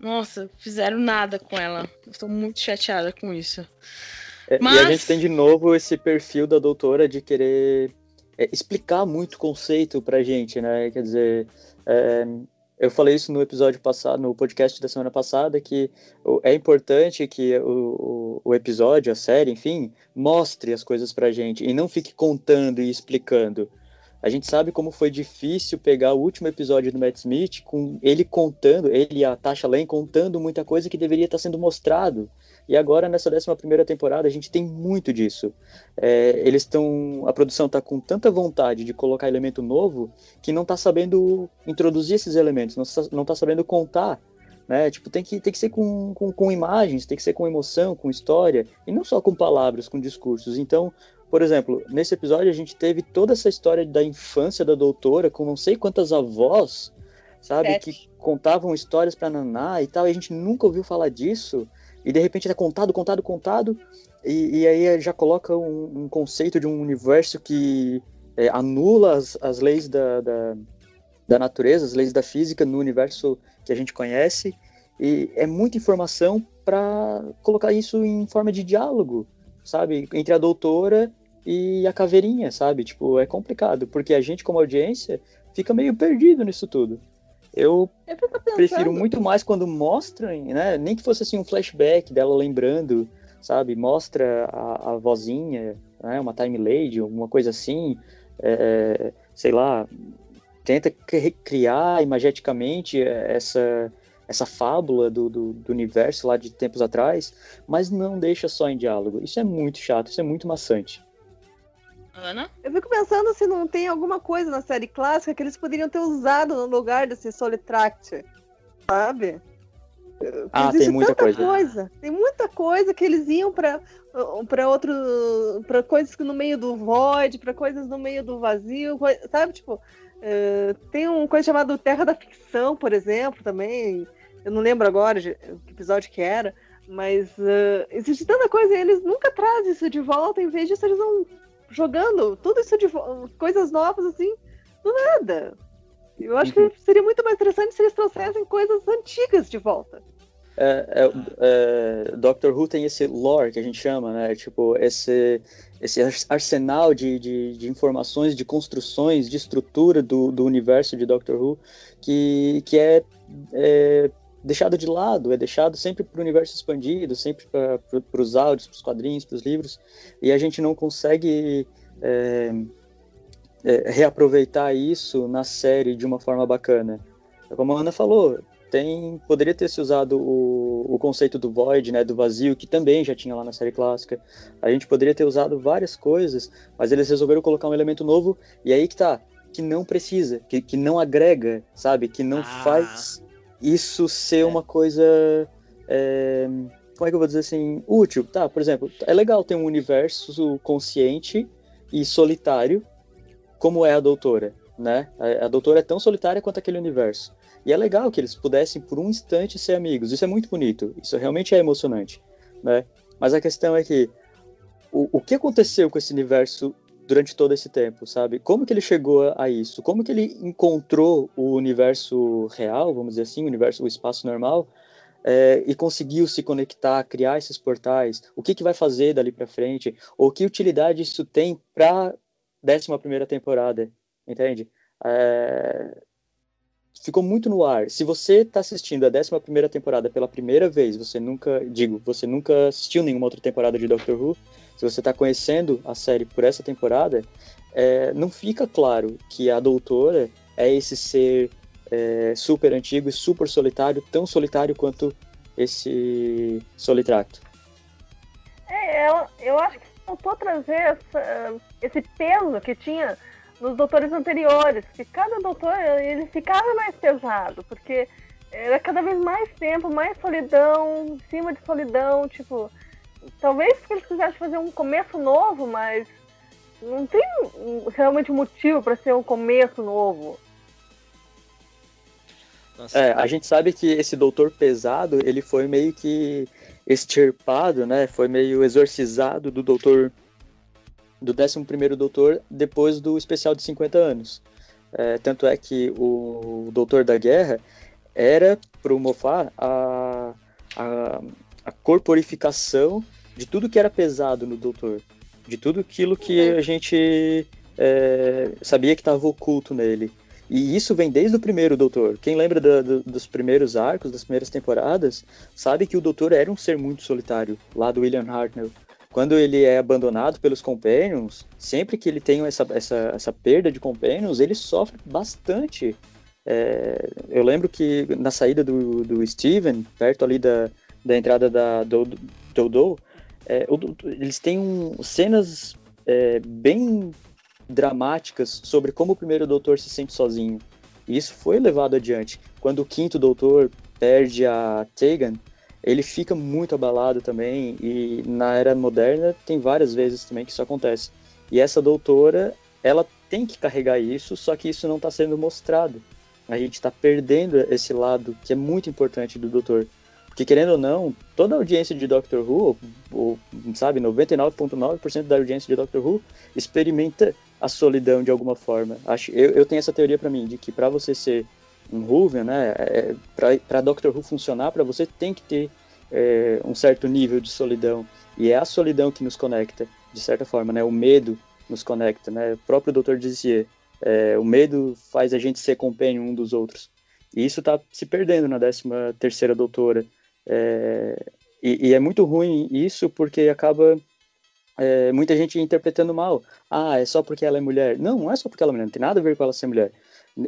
Nossa, fizeram nada com ela. Eu tô muito chateada com isso. É, Mas- E a gente tem de novo esse perfil da doutora de querer é, explicar muito conceito pra gente, né? Quer dizer, é, eu falei isso no episódio passado, no podcast da semana passada, que é importante que o, o, o episódio, a série, enfim, mostre as coisas pra gente e não fique contando e explicando. A gente sabe como foi difícil pegar o último episódio do Matt Smith com ele contando, ele e a Tasha Lane contando muita coisa que deveria estar sendo mostrado. E agora, nessa 11 primeira temporada, a gente tem muito disso. É, eles estão. A produção está com tanta vontade de colocar elemento novo que não está sabendo introduzir esses elementos, não, sa- não tá sabendo contar. Né? Tipo, tem que, tem que ser com, com, com imagens, tem que ser com emoção, com história, e não só com palavras, com discursos. Então, por exemplo, nesse episódio a gente teve toda essa história da infância da doutora, com não sei quantas avós, sabe, Sete. que contavam histórias para Naná e tal, e a gente nunca ouviu falar disso. E de repente é contado, contado, contado, e, e aí já coloca um, um conceito de um universo que é, anula as, as leis da, da, da natureza, as leis da física no universo que a gente conhece. E é muita informação para colocar isso em forma de diálogo, sabe? Entre a doutora e a caveirinha, sabe? Tipo, é complicado, porque a gente, como audiência, fica meio perdido nisso tudo. Eu Eu prefiro muito mais quando mostram, né? Nem que fosse assim um flashback dela lembrando, sabe? Mostra a, a vozinha, né? Uma time lady, alguma coisa assim, é, sei lá, tenta cri- criar imageticamente essa essa fábula do, do, do universo lá de tempos atrás, mas não deixa só em diálogo. Isso é muito chato, isso é muito maçante. Ana? Eu fico pensando se não tem alguma coisa na série clássica que eles poderiam ter usado no lugar desse Solitract, sabe? Ah, Existe tem muita tanta coisa. Tem muita coisa que eles iam para para outro para coisas que no meio do void, para coisas no meio do vazio, sabe? Tipo, eh, tem uma coisa chamada Terra da Ficção, por exemplo, também. Eu não lembro agora de, que episódio que era, mas eh, existe tanta coisa e eles nunca trazem isso de volta. Em vez disso, eles vão jogando tudo isso de coisas novas assim, do nada. Eu acho Uhum. que seria muito mais interessante se eles trouxessem coisas antigas de volta. É, é, é, Doctor Who tem esse lore que a gente chama, né? Tipo, esse, esse ar- arsenal de, de, de informações, de construções, de estrutura do, do universo de Doctor Who que, que é, é deixado de lado, é deixado sempre para o universo expandido, sempre para os áudios, para os quadrinhos, para os livros, e a gente não consegue é, é, reaproveitar isso na série de uma forma bacana. Como a Ana falou, tem poderia ter se usado o, o conceito do void, né, do vazio, que também já tinha lá na série clássica. A gente poderia ter usado várias coisas, mas eles resolveram colocar um elemento novo e aí que tá, que não precisa, que, que não agrega, sabe, que não Ah. faz isso ser uma coisa é, como é que eu vou dizer assim, útil, tá? Por exemplo, é legal ter um universo consciente e solitário como é a doutora, né? A, a doutora é tão solitária quanto aquele universo. E é legal que eles pudessem, por um instante, ser amigos. Isso é muito bonito. Isso realmente é emocionante, né? Mas a questão é que o, o que aconteceu com esse universo durante todo esse tempo, sabe? Como que ele chegou a isso? Como que ele encontrou o universo real, vamos dizer assim, o universo, o espaço normal, é, e conseguiu se conectar, criar esses portais? O que que vai fazer dali para frente? Ou que utilidade isso tem para 11 primeira temporada, entende? É, ficou muito no ar. Se você está assistindo a 11 primeira temporada pela primeira vez, você nunca, digo, você nunca assistiu nenhuma outra temporada de Doctor Who, se você está conhecendo a série por essa temporada, é, não fica claro que a doutora é esse ser é, super antigo e super solitário, tão solitário quanto esse Solitracto. É, eu, eu acho que faltou trazer essa- esse peso que tinha nos doutores anteriores, que cada doutor ele ficava mais pesado, porque era cada vez mais tempo, mais solidão, em cima de solidão, tipo, talvez que eles quisessem fazer um começo novo, mas não tem realmente um motivo para ser um começo novo. Nossa, É, a gente sabe que esse doutor pesado, ele foi meio que extirpado, né? Foi meio exorcizado do doutor do 11º Doutor depois do especial de 50 anos. É, tanto é que o Doutor da Guerra era, para o Moffat, a, a, a corporificação de tudo que era pesado no Doutor. De tudo aquilo que a gente é, sabia que estava oculto nele. E isso vem desde o primeiro Doutor. Quem lembra da, do, dos primeiros arcos, das primeiras temporadas, sabe que o Doutor era um ser muito solitário, lá do William Hartnell. Quando ele é abandonado pelos Companions, sempre que ele tem essa, essa, essa perda de Companions, ele sofre bastante. É, eu lembro que na saída do, do Steven, perto ali da, da entrada da Dodo, Dodo é, eles têm um, cenas é, bem dramáticas sobre como o primeiro doutor se sente sozinho. E isso foi levado adiante. Quando o quinto doutor perde a Tegan, ele fica muito abalado também. E na era moderna tem várias vezes também que isso acontece. E essa doutora, ela tem que carregar isso, só que isso não está sendo mostrado. A gente está perdendo esse lado que é muito importante do doutor. Porque, querendo ou não, toda a audiência de Doctor Who, ou, sabe, 99,9% da audiência de Doctor Who experimenta a solidão de alguma forma. Acho, eu, eu tenho essa teoria para mim, de que para você ser um Whovian, né, é, para Doctor Who funcionar, para você tem que ter é, um certo nível de solidão. E é a solidão que nos conecta, de certa forma, né, o medo nos conecta, né, o próprio Dr. dizia, é, o medo faz a gente ser companion um dos outros. E isso está se perdendo na 13 terceira doutora. É, e, e, é muito ruim isso porque acaba é, muita gente interpretando mal. Ah, é só porque ela é mulher. Não, não é só porque ela é mulher, não tem nada a ver com ela ser mulher.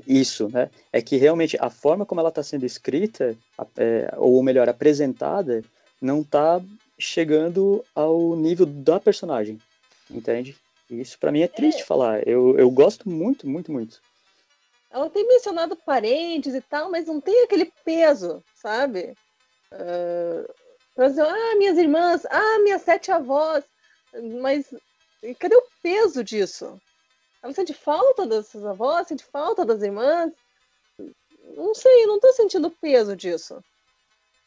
Isso, né? É que realmente a forma como ela está sendo escrita, é, ou melhor, apresentada, não está chegando ao nível da personagem, entende? Isso para mim é triste é. falar. Eu, eu gosto muito, muito, muito. Ela tem mencionado parentes e tal, mas não tem aquele peso, sabe? Uh, dizer, ah, minhas irmãs, ah, minhas sete avós. Mas cadê o peso disso? Ela sente falta dessas avós, sente falta das irmãs. Não sei, não tô sentindo peso disso.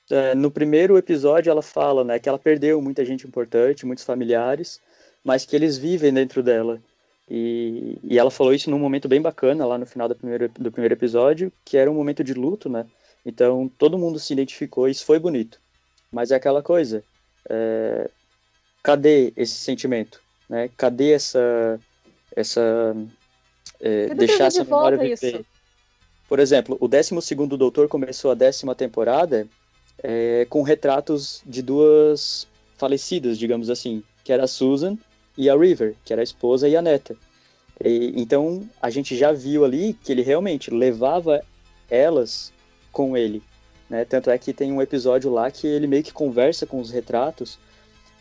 É, no primeiro episódio ela fala, né, que ela perdeu muita gente importante, muitos familiares, mas que eles vivem dentro dela. E, e ela falou isso num momento bem bacana lá no final do primeiro, do primeiro episódio, que era um momento de luto, né? Então todo mundo se identificou, isso foi bonito. Mas é aquela coisa, é, cadê esse sentimento? Né? Cadê essa. Essa é, deixar essa memória viver? Isso? Por exemplo, o 12 Doutor começou a décima temporada é, com retratos de duas falecidas, digamos assim, que era a Susan e a River, que era a esposa e a neta. E, então a gente já viu ali que ele realmente levava elas com ele. Né? Tanto é que tem um episódio lá que ele meio que conversa com os retratos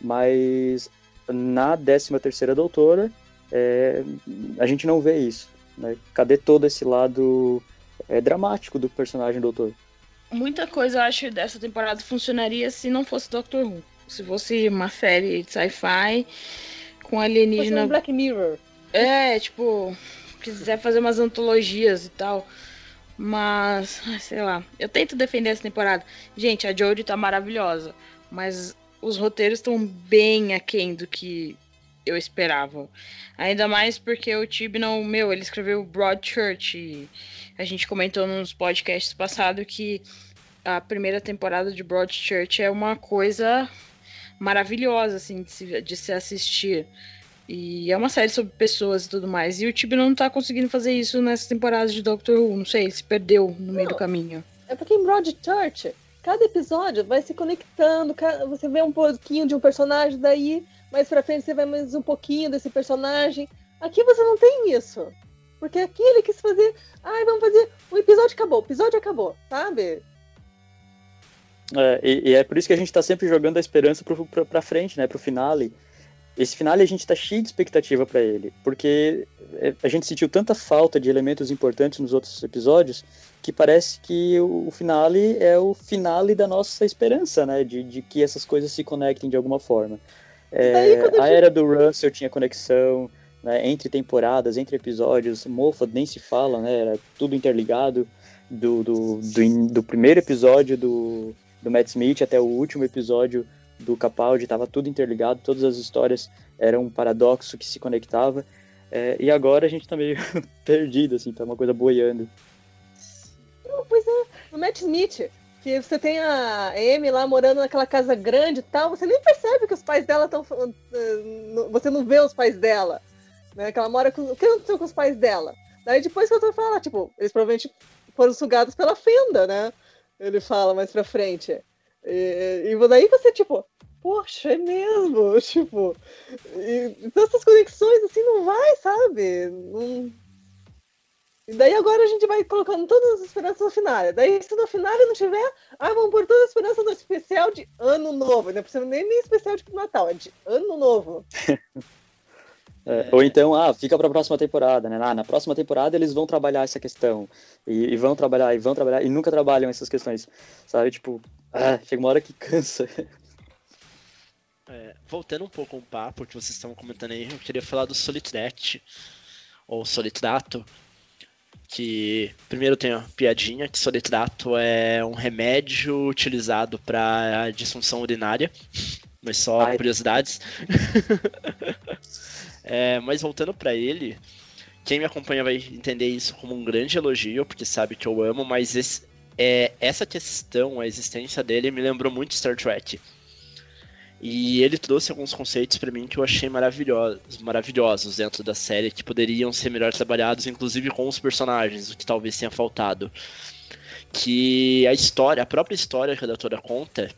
mas na 13 terceira doutora é, a gente não vê isso. Né? Cadê todo esse lado é, dramático do personagem doutor? Muita coisa eu acho dessa temporada funcionaria se não fosse Doctor Who. Se fosse uma série de sci-fi com alienígena. Um Black Mirror. É, tipo, quiser fazer umas antologias e tal. Mas, sei lá, eu tento defender essa temporada. Gente, a Jodie tá maravilhosa. Mas os roteiros estão bem aquém do que eu esperava. Ainda mais porque o Tibnon, meu, ele escreveu Broadchurch e a gente comentou nos podcasts passados que a primeira temporada de Broadchurch é uma coisa maravilhosa, assim, de se, de se assistir. E é uma série sobre pessoas e tudo mais. E o Tibnon não tá conseguindo fazer isso nessa temporada de Doctor Who. Não sei, ele se perdeu no não, meio do caminho. É porque em Broadchurch cada episódio vai se conectando, você vê um pouquinho de um personagem, daí mais pra frente você vê mais um pouquinho desse personagem. Aqui você não tem isso. Porque aqui ele quis fazer. Ai, vamos fazer. O episódio acabou, o episódio acabou, sabe? É, e, e, é por isso que a gente tá sempre jogando a esperança pro, pro, pra frente, né? Pro finale. Esse finale a gente tá cheio de expectativa para ele, porque é, a gente sentiu tanta falta de elementos importantes nos outros episódios que parece que o finale é o finale da nossa esperança, né? De, de que essas coisas se conectem de alguma forma. É, a era do Russell tinha conexão né, entre temporadas, entre episódios. Moffat nem se fala, né? Era tudo interligado. Do, do, do, do primeiro episódio do, do Matt Smith até o último episódio do Capaldi, estava tudo interligado, todas as histórias eram um paradoxo que se conectava. É, e agora a gente tá meio perdido, assim, tá uma coisa boiando. Não, pois é, no Matt Smith, que você tem a Amy lá morando naquela casa grande e tal, você nem percebe que os pais dela estão. Você não vê os pais dela. Né? Que ela mora com. O que aconteceu com os pais dela? Daí depois que eu tô falando, tipo, eles provavelmente foram sugados pela fenda, né? Ele fala mais pra frente. E, e daí você, tipo, poxa, é mesmo, tipo. E, então essas conexões assim não vai, sabe? Não... E daí agora a gente vai colocando todas as esperanças no final. Daí, se no final não tiver, ah, vamos pôr todas as esperanças no especial de ano novo. Não precisa nem, nem especial de Natal, é de ano novo. É, ou então, ah, fica para a próxima temporada, né? Ah, na próxima temporada eles vão trabalhar essa questão. E, e, vão trabalhar, e vão trabalhar, e nunca trabalham essas questões. Sabe? Tipo, ah, chega uma hora que cansa. É, voltando um pouco ao papo que vocês estavam comentando aí, eu queria falar do Solitret, ou Solitrato, que primeiro tem a piadinha que Solitrato é um remédio utilizado para disfunção urinária, mas só Ai. curiosidades. É, mas voltando para ele, quem me acompanha vai entender isso como um grande elogio, porque sabe que eu amo, mas esse, é, essa questão, a existência dele, me lembrou muito Star Trek. E ele trouxe alguns conceitos para mim que eu achei maravilhosos, maravilhosos dentro da série, que poderiam ser melhor trabalhados, inclusive com os personagens, o que talvez tenha faltado. Que a história, a própria história que a doutora conta,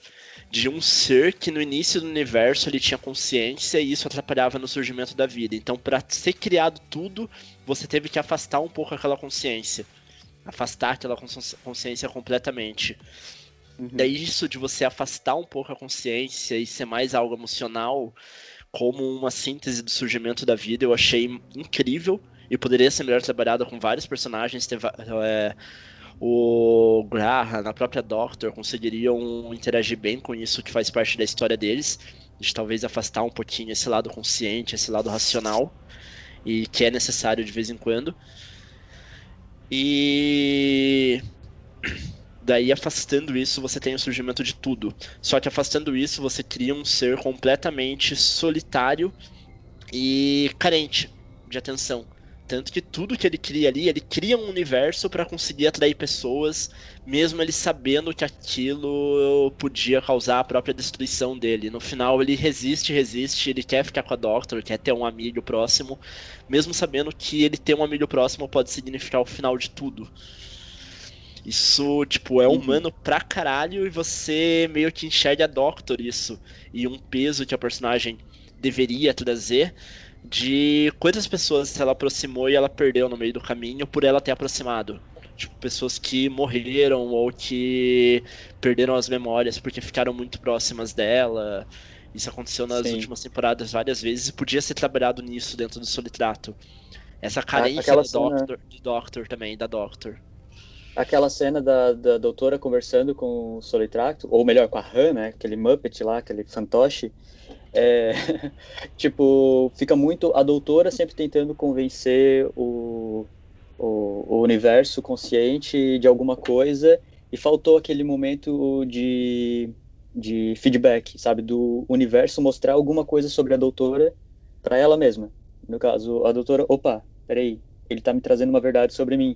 de um ser que no início do universo ele tinha consciência e isso atrapalhava no surgimento da vida. Então, para ser criado tudo, você teve que afastar um pouco aquela consciência. Afastar aquela consciência completamente. Uhum. Daí isso de você afastar um pouco a consciência e ser mais algo emocional, como uma síntese do surgimento da vida, eu achei incrível e poderia ser melhor trabalhada com vários personagens. É, o Graham, a própria Doctor conseguiriam interagir bem com isso que faz parte da história deles, de talvez afastar um pouquinho esse lado consciente, esse lado racional, e que é necessário de vez em quando. E daí afastando isso, você tem o surgimento de tudo. Só que afastando isso, você cria um ser completamente solitário e carente de atenção. Tanto que tudo que ele cria ali, ele cria um universo para conseguir atrair pessoas, mesmo ele sabendo que aquilo podia causar a própria destruição dele. No final ele resiste, resiste, ele quer ficar com a Doctor, quer ter um amigo próximo, mesmo sabendo que ele ter um amigo próximo pode significar o final de tudo. Isso, tipo, é uhum. humano pra caralho e você meio que enxerga a Doctor isso. E um peso que a personagem deveria trazer de quantas pessoas ela aproximou e ela perdeu no meio do caminho por ela ter aproximado. Tipo, pessoas que morreram ou que perderam as memórias porque ficaram muito próximas dela. Isso aconteceu nas Sim. últimas temporadas várias vezes e podia ser trabalhado nisso dentro do Solitrato. Essa carência do, cena... Doctor, do Doctor também, da Doctor. Aquela cena da, da doutora conversando com o Solitrato, ou melhor, com a Han, né? Aquele Muppet lá, aquele fantoche é, tipo, fica muito a doutora sempre tentando convencer o, o, o, universo consciente de alguma coisa e faltou aquele momento de, de feedback, sabe, do universo mostrar alguma coisa sobre a doutora para ela mesma. No caso, a doutora, opa, peraí, ele tá me trazendo uma verdade sobre mim.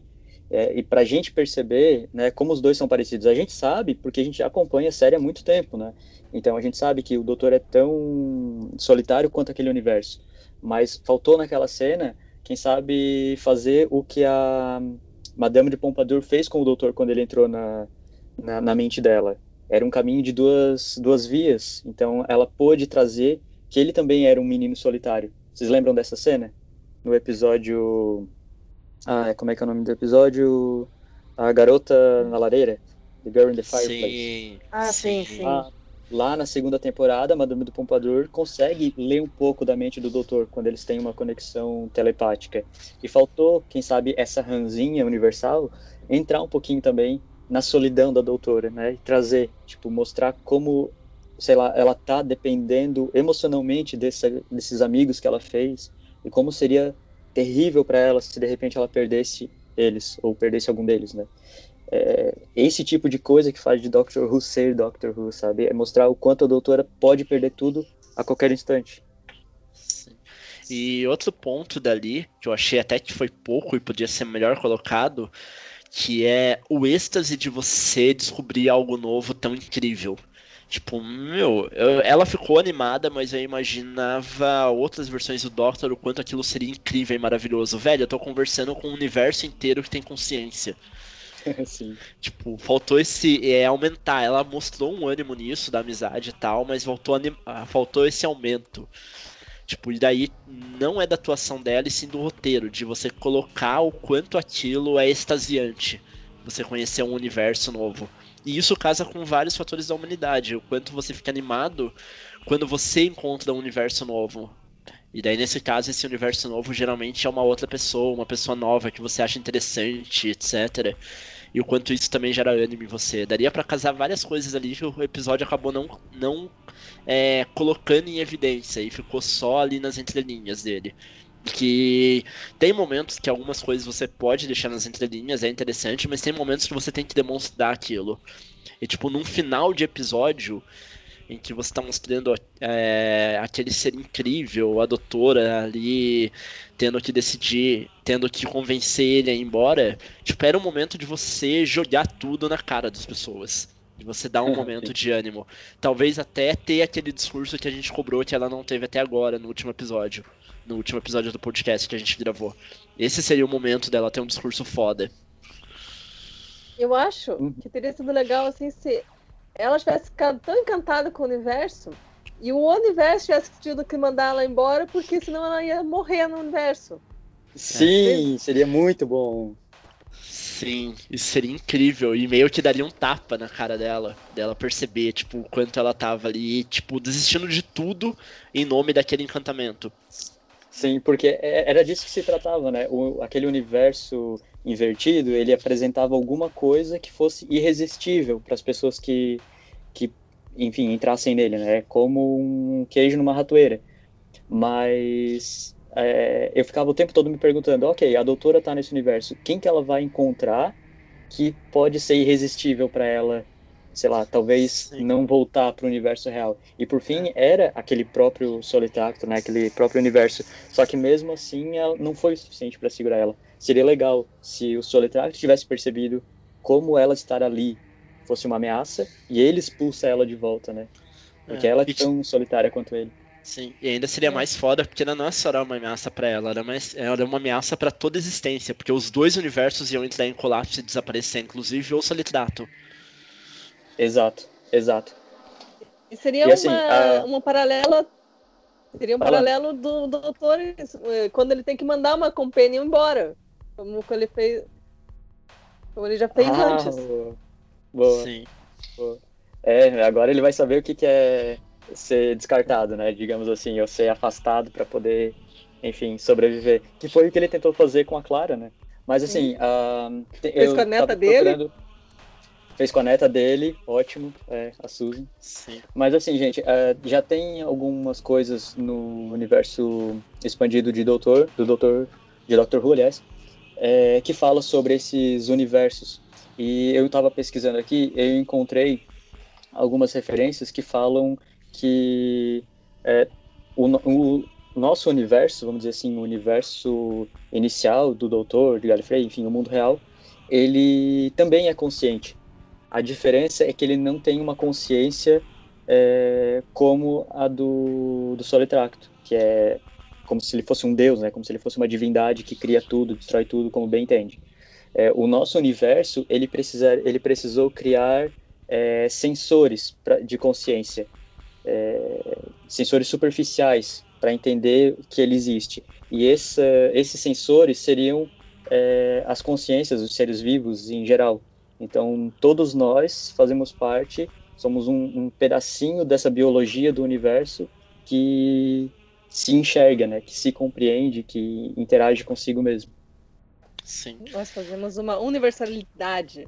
É, e para a gente perceber né, como os dois são parecidos, a gente sabe porque a gente acompanha a série há muito tempo, né? Então a gente sabe que o Doutor é tão solitário quanto aquele universo. Mas faltou naquela cena, quem sabe, fazer o que a Madame de Pompadour fez com o Doutor quando ele entrou na, na, na mente dela. Era um caminho de duas, duas vias. Então ela pôde trazer que ele também era um menino solitário. Vocês lembram dessa cena? No episódio. Ah, como é que é o nome do episódio? A Garota na Lareira. The Girl in the Fireplace. Sim. Ah, sim, sim. Ah, lá na segunda temporada, a Madame do Pompadour consegue ler um pouco da mente do Doutor quando eles têm uma conexão telepática. E faltou, quem sabe, essa ranzinha universal entrar um pouquinho também na solidão da Doutora, né? E trazer, tipo, mostrar como, sei lá, ela tá dependendo emocionalmente desse, desses amigos que ela fez e como seria terrível para ela se de repente ela perdesse eles ou perdesse algum deles, né? é, esse tipo de coisa que faz de Doctor Who ser Doctor Who, sabe? É mostrar o quanto a doutora pode perder tudo a qualquer instante. E outro ponto dali, que eu achei até que foi pouco e podia ser melhor colocado, que é o êxtase de você descobrir algo novo tão incrível. Tipo, meu, eu, ela ficou animada, mas eu imaginava outras versões do Doctor, o quanto aquilo seria incrível e maravilhoso. Velho, eu tô conversando com um universo inteiro que tem consciência. Sim. Tipo, faltou esse. É, aumentar. Ela mostrou um ânimo nisso, da amizade e tal, mas faltou, anim, ah, faltou esse aumento. Tipo, e daí não é da atuação dela, e sim do roteiro, de você colocar o quanto aquilo é extasiante. Você conhecer um universo novo. E isso casa com vários fatores da humanidade. O quanto você fica animado quando você encontra um universo novo. E daí, nesse caso, esse universo novo geralmente é uma outra pessoa, uma pessoa nova que você acha interessante, etc. E o quanto isso também gera ânimo em você. Daria para casar várias coisas ali que o episódio acabou não, não é, colocando em evidência e ficou só ali nas entrelinhas dele. Que tem momentos que algumas coisas você pode deixar nas entrelinhas, é interessante, mas tem momentos que você tem que demonstrar aquilo. E tipo, num final de episódio, em que você está mostrando é, aquele ser incrível, a doutora ali tendo que decidir, tendo que convencer ele a ir embora, tipo, era o momento de você jogar tudo na cara das pessoas. De você dar um momento de ânimo. Talvez até ter aquele discurso que a gente cobrou que ela não teve até agora, no último episódio. No último episódio do podcast que a gente gravou. Esse seria o momento dela ter um discurso foda. Eu acho que teria sido legal assim se ela tivesse ficado tão encantada com o universo e o universo tivesse tido que mandar ela embora, porque senão ela ia morrer no universo. Sim, é. seria muito bom. Sim, isso seria incrível. E meio que daria um tapa na cara dela, dela perceber, tipo, o quanto ela tava ali, tipo, desistindo de tudo em nome daquele encantamento. Sim, porque é, era disso que se tratava, né? O, aquele universo invertido, ele apresentava alguma coisa que fosse irresistível para as pessoas que, que, enfim, entrassem nele, né? Como um queijo numa ratoeira. Mas é, eu ficava o tempo todo me perguntando, ok, a doutora está nesse universo, quem que ela vai encontrar que pode ser irresistível para ela sei lá, talvez Sim. não voltar para o universo real. E por fim, era aquele próprio Solitacto, né, aquele próprio universo. Só que mesmo assim, não foi o suficiente para segurar ela. Seria legal se o Solitacto tivesse percebido como ela estar ali fosse uma ameaça e ele expulsa ela de volta, né? Porque é. ela é tão solitária quanto ele. Sim, e ainda seria mais foda porque ela não é só uma ameaça para ela, ela é, mais, ela é uma ameaça para toda a existência, porque os dois universos iam entrar em colapso e desaparecer, inclusive o Solitrato. Exato, exato. E seria e assim, uma, a... uma paralela. Seria um Fala. paralelo do, do doutor eh, quando ele tem que mandar uma companion embora. Como ele fez. Como ele já fez ah, antes. Boa. Sim. Boa. É, agora ele vai saber o que, que é ser descartado, né? Digamos assim, ou ser afastado para poder, enfim, sobreviver. Que foi o que ele tentou fazer com a Clara, né? Mas assim, uh, fez com a neta dele. Procurando fez com a neta dele, ótimo, é, a Susan. Sim. Mas assim, gente, é, já tem algumas coisas no universo expandido de Doutor, do Doutor, de Doctor Who, aliás, é, que fala sobre esses universos. E eu estava pesquisando aqui, eu encontrei algumas referências que falam que é, o, o, nosso universo, vamos dizer assim, o universo inicial do Doutor, de Gallifrey, enfim, o mundo real, ele também é consciente. A diferença é que ele não tem uma consciência é, como a do, do Solitracto, que é como se ele fosse um deus, né? Como se ele fosse uma divindade que cria tudo, destrói tudo, como bem entende. É, o nosso universo, ele, precisa, ele precisou criar é, sensores pra, de consciência, é, sensores superficiais para entender que ele existe. E essa, esses sensores seriam é, as consciências dos seres vivos em geral. Então, todos nós fazemos parte, somos um, um pedacinho dessa biologia do universo que se enxerga, né? Que se compreende, que interage consigo mesmo. Sim. Nós fazemos uma universalidade.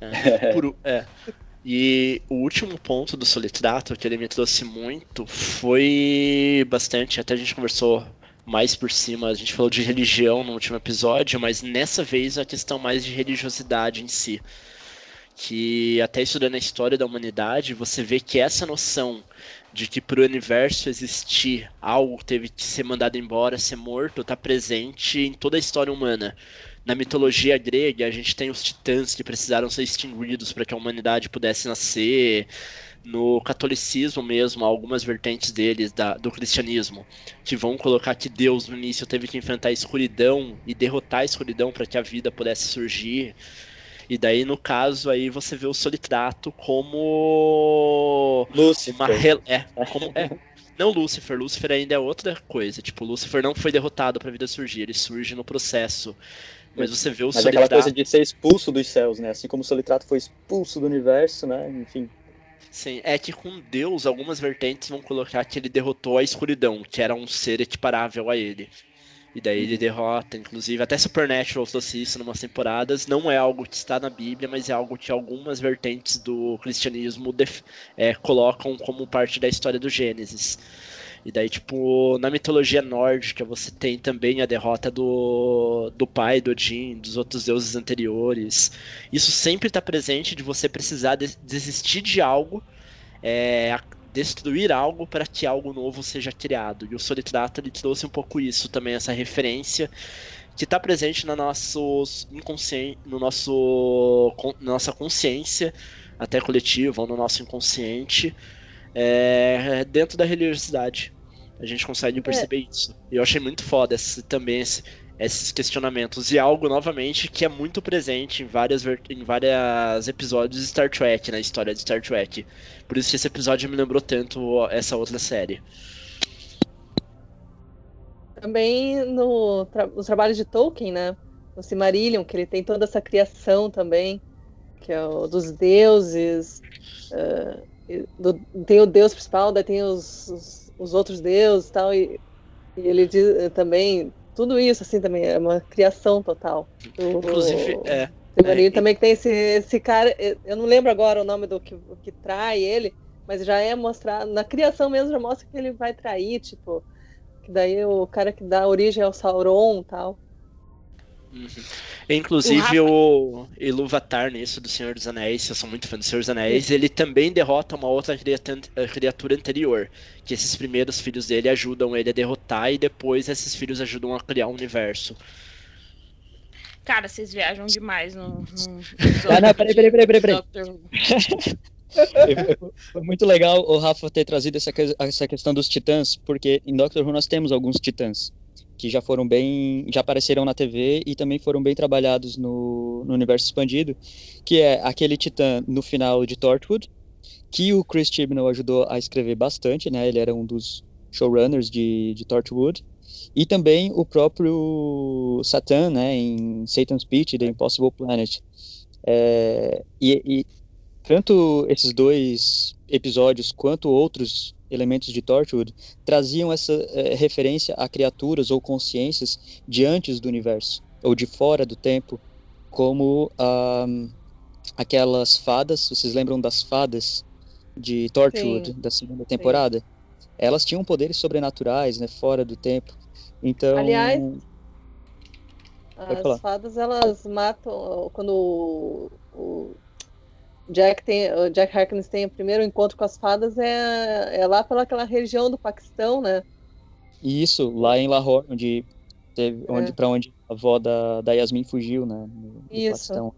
É, por, é. E o último ponto do Solitrato que ele me trouxe muito foi bastante, até a gente conversou mais por cima. A gente falou de religião no último episódio, mas nessa vez a questão mais de religiosidade em si. Que até estudando a história da humanidade, você vê que essa noção de que para o universo existir algo teve que ser mandado embora, ser morto, está presente em toda a história humana. Na mitologia grega, a gente tem os titãs que precisaram ser extinguidos para que a humanidade pudesse nascer. No catolicismo mesmo, algumas vertentes deles, da, do cristianismo, que vão colocar que Deus no início teve que enfrentar a escuridão e derrotar a escuridão para que a vida pudesse surgir. E daí, no caso, aí você vê o Solitrato como. Lúcifer. Uma re... é, como... é. Não Lúcifer, Lúcifer ainda é outra coisa. Tipo, Lúcifer não foi derrotado pra vida surgir, ele surge no processo. Mas você vê o Mas é Solitrato. aquela coisa de ser expulso dos céus, né? Assim como o Solitrato foi expulso do universo, né? Enfim. Sim, é que com Deus, algumas vertentes vão colocar que ele derrotou a escuridão, que era um ser equiparável a ele. E daí ele derrota, inclusive, até Supernatural trouxe isso em umas temporadas. Não é algo que está na Bíblia, mas é algo que algumas vertentes do cristianismo é, colocam como parte da história do Gênesis. E daí, tipo, na mitologia nórdica você tem também a derrota do, do pai, do Odin, dos outros deuses anteriores. Isso sempre está presente de você precisar de- desistir de algo, é, destruir algo para que algo novo seja criado. E o Solitrato ele trouxe um pouco isso também, essa referência que está presente no nosso inconsciente, no nosso, na nossa consciência, até coletiva, ou no nosso inconsciente, é, dentro da religiosidade. A gente consegue perceber isso. E eu achei muito foda esse, também esse- esses questionamentos. E algo, novamente, que é muito presente em várias, ver- em vários episódios de Star Trek, na história de Star Trek. Por isso que esse episódio me lembrou tanto essa outra série. Também no tra nos trabalhos de Tolkien, né? No Silmarillion, que ele tem toda essa criação também, que é o dos deuses. e do- tem o deus principal, daí tem os, os, os outros deuses e tal. E, ele diz eh, também. Tudo isso, assim, também é uma criação total. do- Inclusive, é. Silmarillion É, e- também que tem esse, esse cara, eh, eu não lembro agora o nome do que, que trai ele, mas já é mostrado, na criação mesmo já mostra que ele vai trair, tipo, que daí o cara que dá origem ao Sauron e tal. Uhum. Inclusive o Iluvatar nisso do Senhor dos Anéis, eu sou muito fã do Senhor dos Anéis, ele também derrota uma outra criatura, anterior, que esses primeiros filhos dele ajudam ele a derrotar e depois esses filhos ajudam a criar um universo. Cara, vocês viajam demais no. no Ah, não, peraí, peraí, peraí, peraí, peraí. Foi muito legal o Rafa ter trazido essa, essa questão dos titãs, porque em Doctor Who nós temos alguns titãs que já foram bem, já apareceram na TV e também foram bem trabalhados no, no universo expandido, que é aquele titã no final de Torchwood, que o Chris Chibnall ajudou a escrever bastante, né? Ele era um dos showrunners de, de Torchwood. E também o próprio Satan, né, em Satan's Beach, The Impossible Planet. É, e, e tanto esses dois episódios quanto outros elementos de Torchwood traziam essa eh, referência a criaturas ou consciências de antes do universo ou de fora do tempo, como ahm, aquelas fadas. Vocês lembram das fadas de Torchwood Sim. da segunda temporada? Elas tinham poderes sobrenaturais, né, fora do tempo. Então, Aliás, As fadas, elas matam quando o, o Jack tem, o Jack Harkness tem o primeiro encontro com as fadas é, é lá pelaquela região do Paquistão, né? Isso, lá em Lahore, onde teve, É. onde, para onde a avó da, da Yasmin fugiu, né? No, Isso. Paquistão.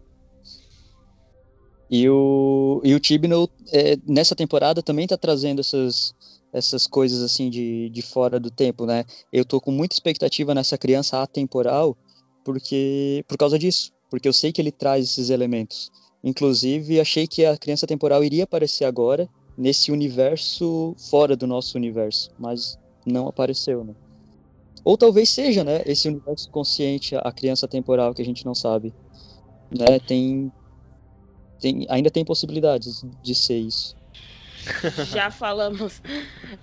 E o, e o Chibnall, é, nessa temporada, também tá trazendo essas, essas coisas, assim, de, de fora do tempo, né? Eu tô com muita expectativa nessa criança atemporal, porque, por causa disso. Porque eu sei que ele traz esses elementos. Inclusive, achei que a criança temporal iria aparecer agora, nesse universo fora do nosso universo. Mas não apareceu, né? Ou talvez seja, né, esse universo consciente, a criança temporal que a gente não sabe, né? Tem, tem ainda tem possibilidades de ser isso. Já falamos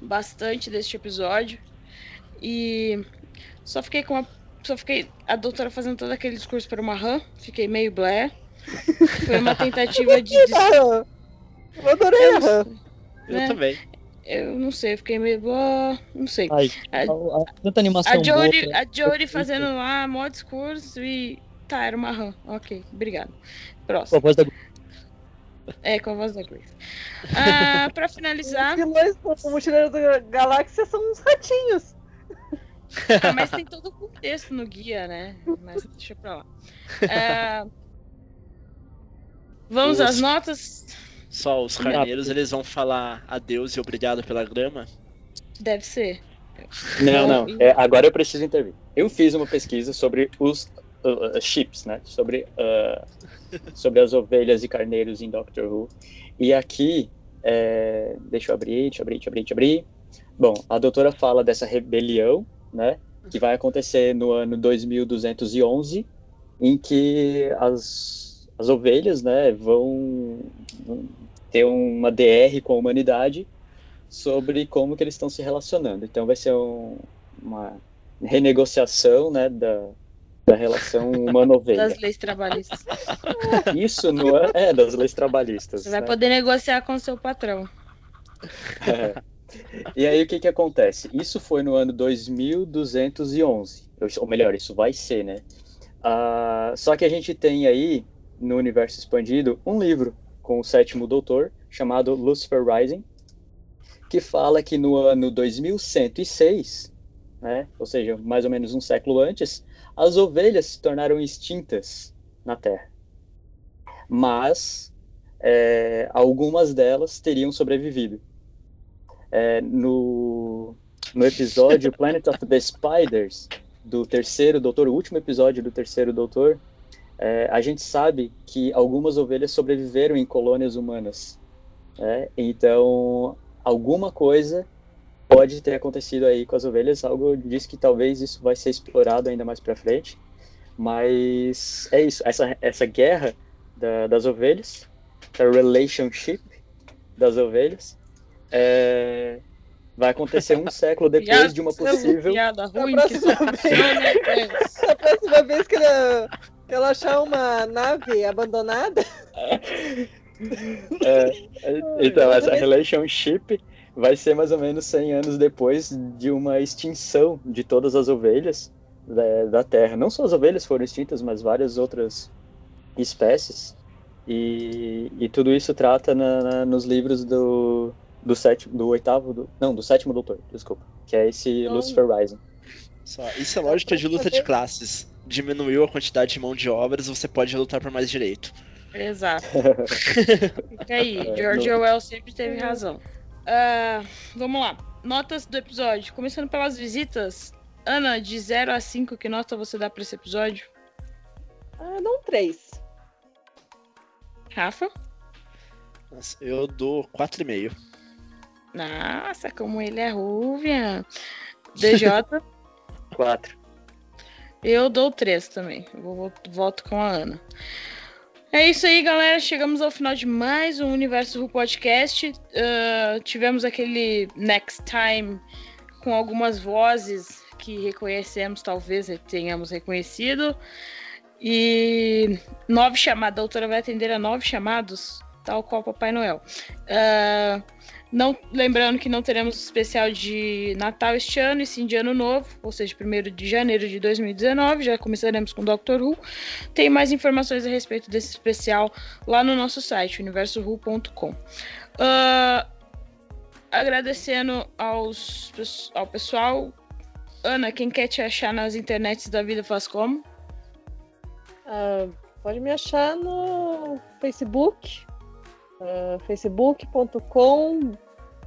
bastante deste episódio. E só fiquei com. Só fiquei. A doutora fazendo todo aquele discurso para uma rã. Fiquei meio blé. Foi uma tentativa de. eu adorei Ram. Eu É. também. Eu não sei, fiquei meio. ah, não sei. Ai, A- a- a- tanta animação A Jodie, boa. a Jodie fazendo lá mó discurso e. Tá, era uma rã. Ok, obrigado. Com a Próximo. voz da É, com a voz da Grace. Ah, pra finalizar. Os vilões do Mochileiro da Galáxia são uns ratinhos. Ah, mas tem todo o contexto no guia, né? Mas deixa pra lá. Ah, vamos Os- às notas? Só os carneiros, eles vão falar adeus e obrigado pela grama. Deve ser. Não, não. É, agora eu preciso intervir. Eu fiz uma pesquisa sobre os uh, uh, chips, né? Sobre, uh, sobre as ovelhas e carneiros em Doctor Who. E aqui, é, deixa eu abrir, deixa eu abrir, deixa eu abrir, deixa eu abrir. Bom, a doutora fala dessa rebelião, né? Que vai acontecer no ano 2211, em que as, as ovelhas, né, vão ter uma DR com a humanidade sobre como que eles estão se relacionando. Então vai ser um- uma renegociação, né, da, da relação humano-ovelha. Das leis trabalhistas. Isso no an- é das leis trabalhistas. Você vai né? poder negociar com seu patrão. É. E aí o que que acontece? Isso foi no ano 2211, ou- melhor, isso vai ser, né? Ah, só que a gente tem aí no universo expandido um livro com o sétimo doutor chamado Lucifer Rising, que fala que no ano 2106, né? Ou seja, mais ou menos um século antes, as ovelhas se tornaram extintas na Terra. Mas é, algumas delas teriam sobrevivido. É, no, no episódio Planet of the Spiders, do terceiro doutor, o último episódio do terceiro doutor, é, a gente sabe que algumas ovelhas sobreviveram em colônias humanas. né? Então, alguma coisa pode ter acontecido aí com as ovelhas. Algo diz que talvez isso vai ser explorado ainda mais para frente. Mas é isso, essa, essa guerra da- das ovelhas, a relationship das ovelhas, é, vai acontecer um século depois de uma possível. Piada ruim Da que só próxima funciona, é. A próxima vez que ela, que ela achar uma nave abandonada, É, então, essa relationship vai ser mais ou menos 100 anos depois de uma extinção de todas as ovelhas da, da Terra. Não só as ovelhas foram extintas, mas várias outras espécies. E, e tudo isso trata na- na- nos livros do, do sétimo, do oitavo, do, não, do sétimo doutor, desculpa, que é esse Lucifer Rising. Só, isso é lógica de luta de classes. Diminuiu a quantidade de mão de obras, você pode lutar por mais direito. Exato. Fica aí, É, George Orwell sempre teve razão. Ah, vamos lá. Notas do episódio. Começando pelas visitas. Ana, de 0 a 5, que nota você dá pra esse episódio? ah, dá um 3. Rafa? Nossa, eu dou 4,5. Nossa, como ele é rúvia. DJ? Quatro. Eu dou três também. Vou, volto com a Ana. É isso aí, galera. Chegamos ao final de mais um Universo Who Podcast. Ah, tivemos aquele Next Time com algumas vozes que reconhecemos, talvez tenhamos reconhecido. E nove chamadas. A doutora vai atender a nove chamados, tal qual Papai Noel. Ah, não, lembrando que não teremos especial de Natal este ano, e sim de Ano Novo, ou seja, 1 de janeiro de 2019. Já começaremos com Doctor Who. Tem mais informações a respeito desse especial lá no nosso site, universowho.com. Ah, agradecendo aos, ao pessoal. Ana, quem quer te achar nas internets da vida faz como? Ah, pode me achar no Facebook, ah, facebook.com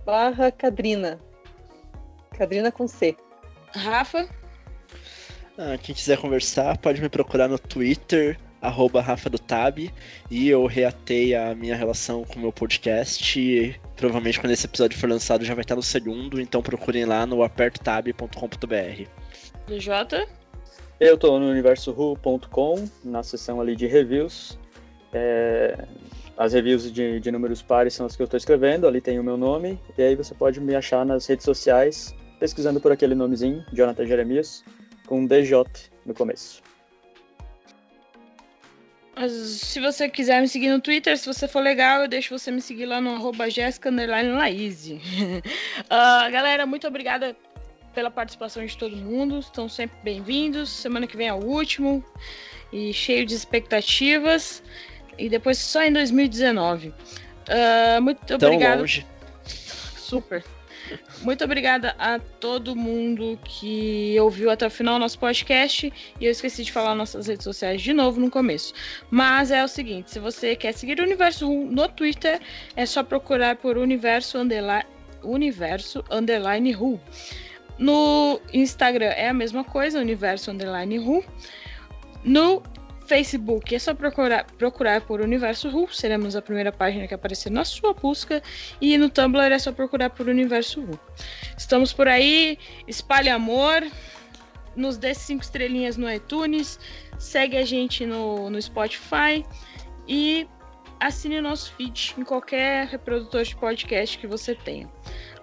barra Cadrina. Cadrina com C. Rafa? Ah, quem quiser conversar, pode me procurar no Twitter, arroba Rafa do Tab, e eu reatei a minha relação com o meu podcast. E provavelmente quando esse episódio for lançado já vai estar no segundo, então procurem lá no apertotab.com.br. DJ? Eu tô no universohu.com, na seção ali de reviews. É, as reviews de, de números pares são as que eu estou escrevendo, ali tem o meu nome, e aí você pode me achar nas redes sociais, pesquisando por aquele nomezinho, Jonathan Jeremias, com DJ no começo. Mas se você quiser me seguir no Twitter, se você for legal, eu deixo você me seguir lá no arroba uh, galera, muito obrigada pela participação de todo mundo. Estão sempre bem-vindos. Semana que vem é o último. E cheio de expectativas. E depois só em 2019. Uh, ah, muito Tão obrigado. Longe. Super. Muito obrigada a todo mundo que ouviu até o final nosso podcast. E eu esqueci de falar nossas redes sociais de novo no começo. Mas é o seguinte: se você quer seguir o Universo 1 no Twitter, é só procurar por Universo Underline, Universo Underline Who. No Instagram é a mesma coisa, Universo Underline Who. No Facebook é só procurar, procurar por Universo Ru, seremos a primeira página que aparecer na sua busca. E no Tumblr é só procurar por Universo Ru. Estamos por aí, espalhe amor, nos dê cinco estrelinhas no iTunes, segue a gente no, no Spotify e assine o nosso feed em qualquer reprodutor de podcast que você tenha.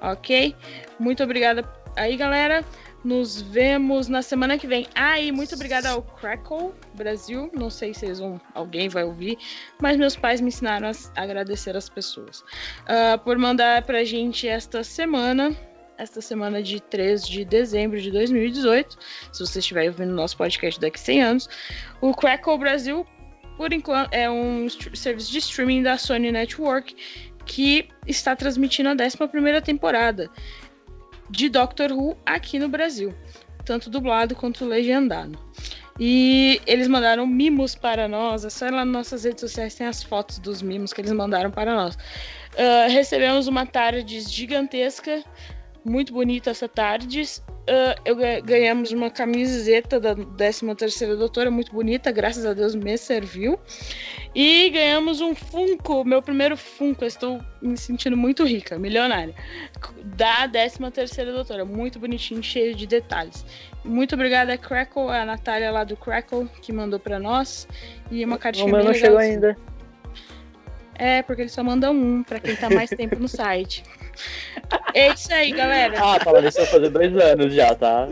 Ok? Muito obrigada aí, galera. Nos vemos na semana que vem. Ah, e muito obrigada ao Crackle Brasil. Não sei se vão, alguém vai ouvir, mas meus pais me ensinaram a agradecer as pessoas uh, por mandar pra gente esta semana. Esta semana de 3 de dezembro de 2018. Se você estiver ouvindo nosso podcast daqui a 100 anos. O Crackle Brasil, por enquanto, é um serviço de streaming da Sony Network que está transmitindo a 11 temporada de Doctor Who aqui no Brasil, tanto dublado quanto legendado. E eles mandaram mimos para nós. É só lá nas nossas redes sociais tem as fotos dos mimos que eles mandaram para nós. Uh, recebemos uma tarde gigantesca, muito bonita essa tarde. Uh, eu ganhamos uma camiseta da 13 terceira doutora, muito bonita, graças a Deus me serviu. E ganhamos um Funko, meu primeiro Funko, estou me sentindo muito rica, milionária. Da 13 terceira doutora, muito bonitinho, cheio de detalhes. Muito obrigada, Crackle, a Natália lá do Crackle, que mandou para nós. E uma cartinha O meu não chegou ainda. É, porque ele só manda um, para quem tá mais tempo no site. É isso aí, galera. Ah, falando isso, vai fazer dois anos já, tá?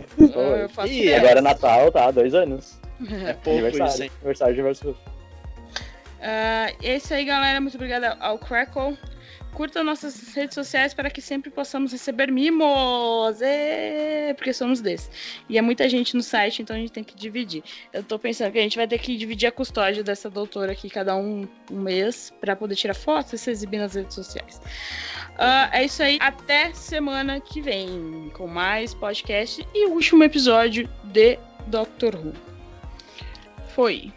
Faço e agora é Natal, tá? Dois anos. É pouco aniversário, isso, hein? Aniversário de Versus. Uh, é isso aí, galera. Muito obrigada ao Crackle. Curtam nossas redes sociais para que sempre possamos receber mimos. Porque somos desses. E é muita gente no site, então a gente tem que dividir. Eu tô pensando que a gente vai ter que dividir a custódia dessa doutora aqui, cada um um mês, para poder tirar fotos e se exibir nas redes sociais. Uh, é isso aí. Até semana que vem com mais podcast e o último episódio de Doctor Who. Foi.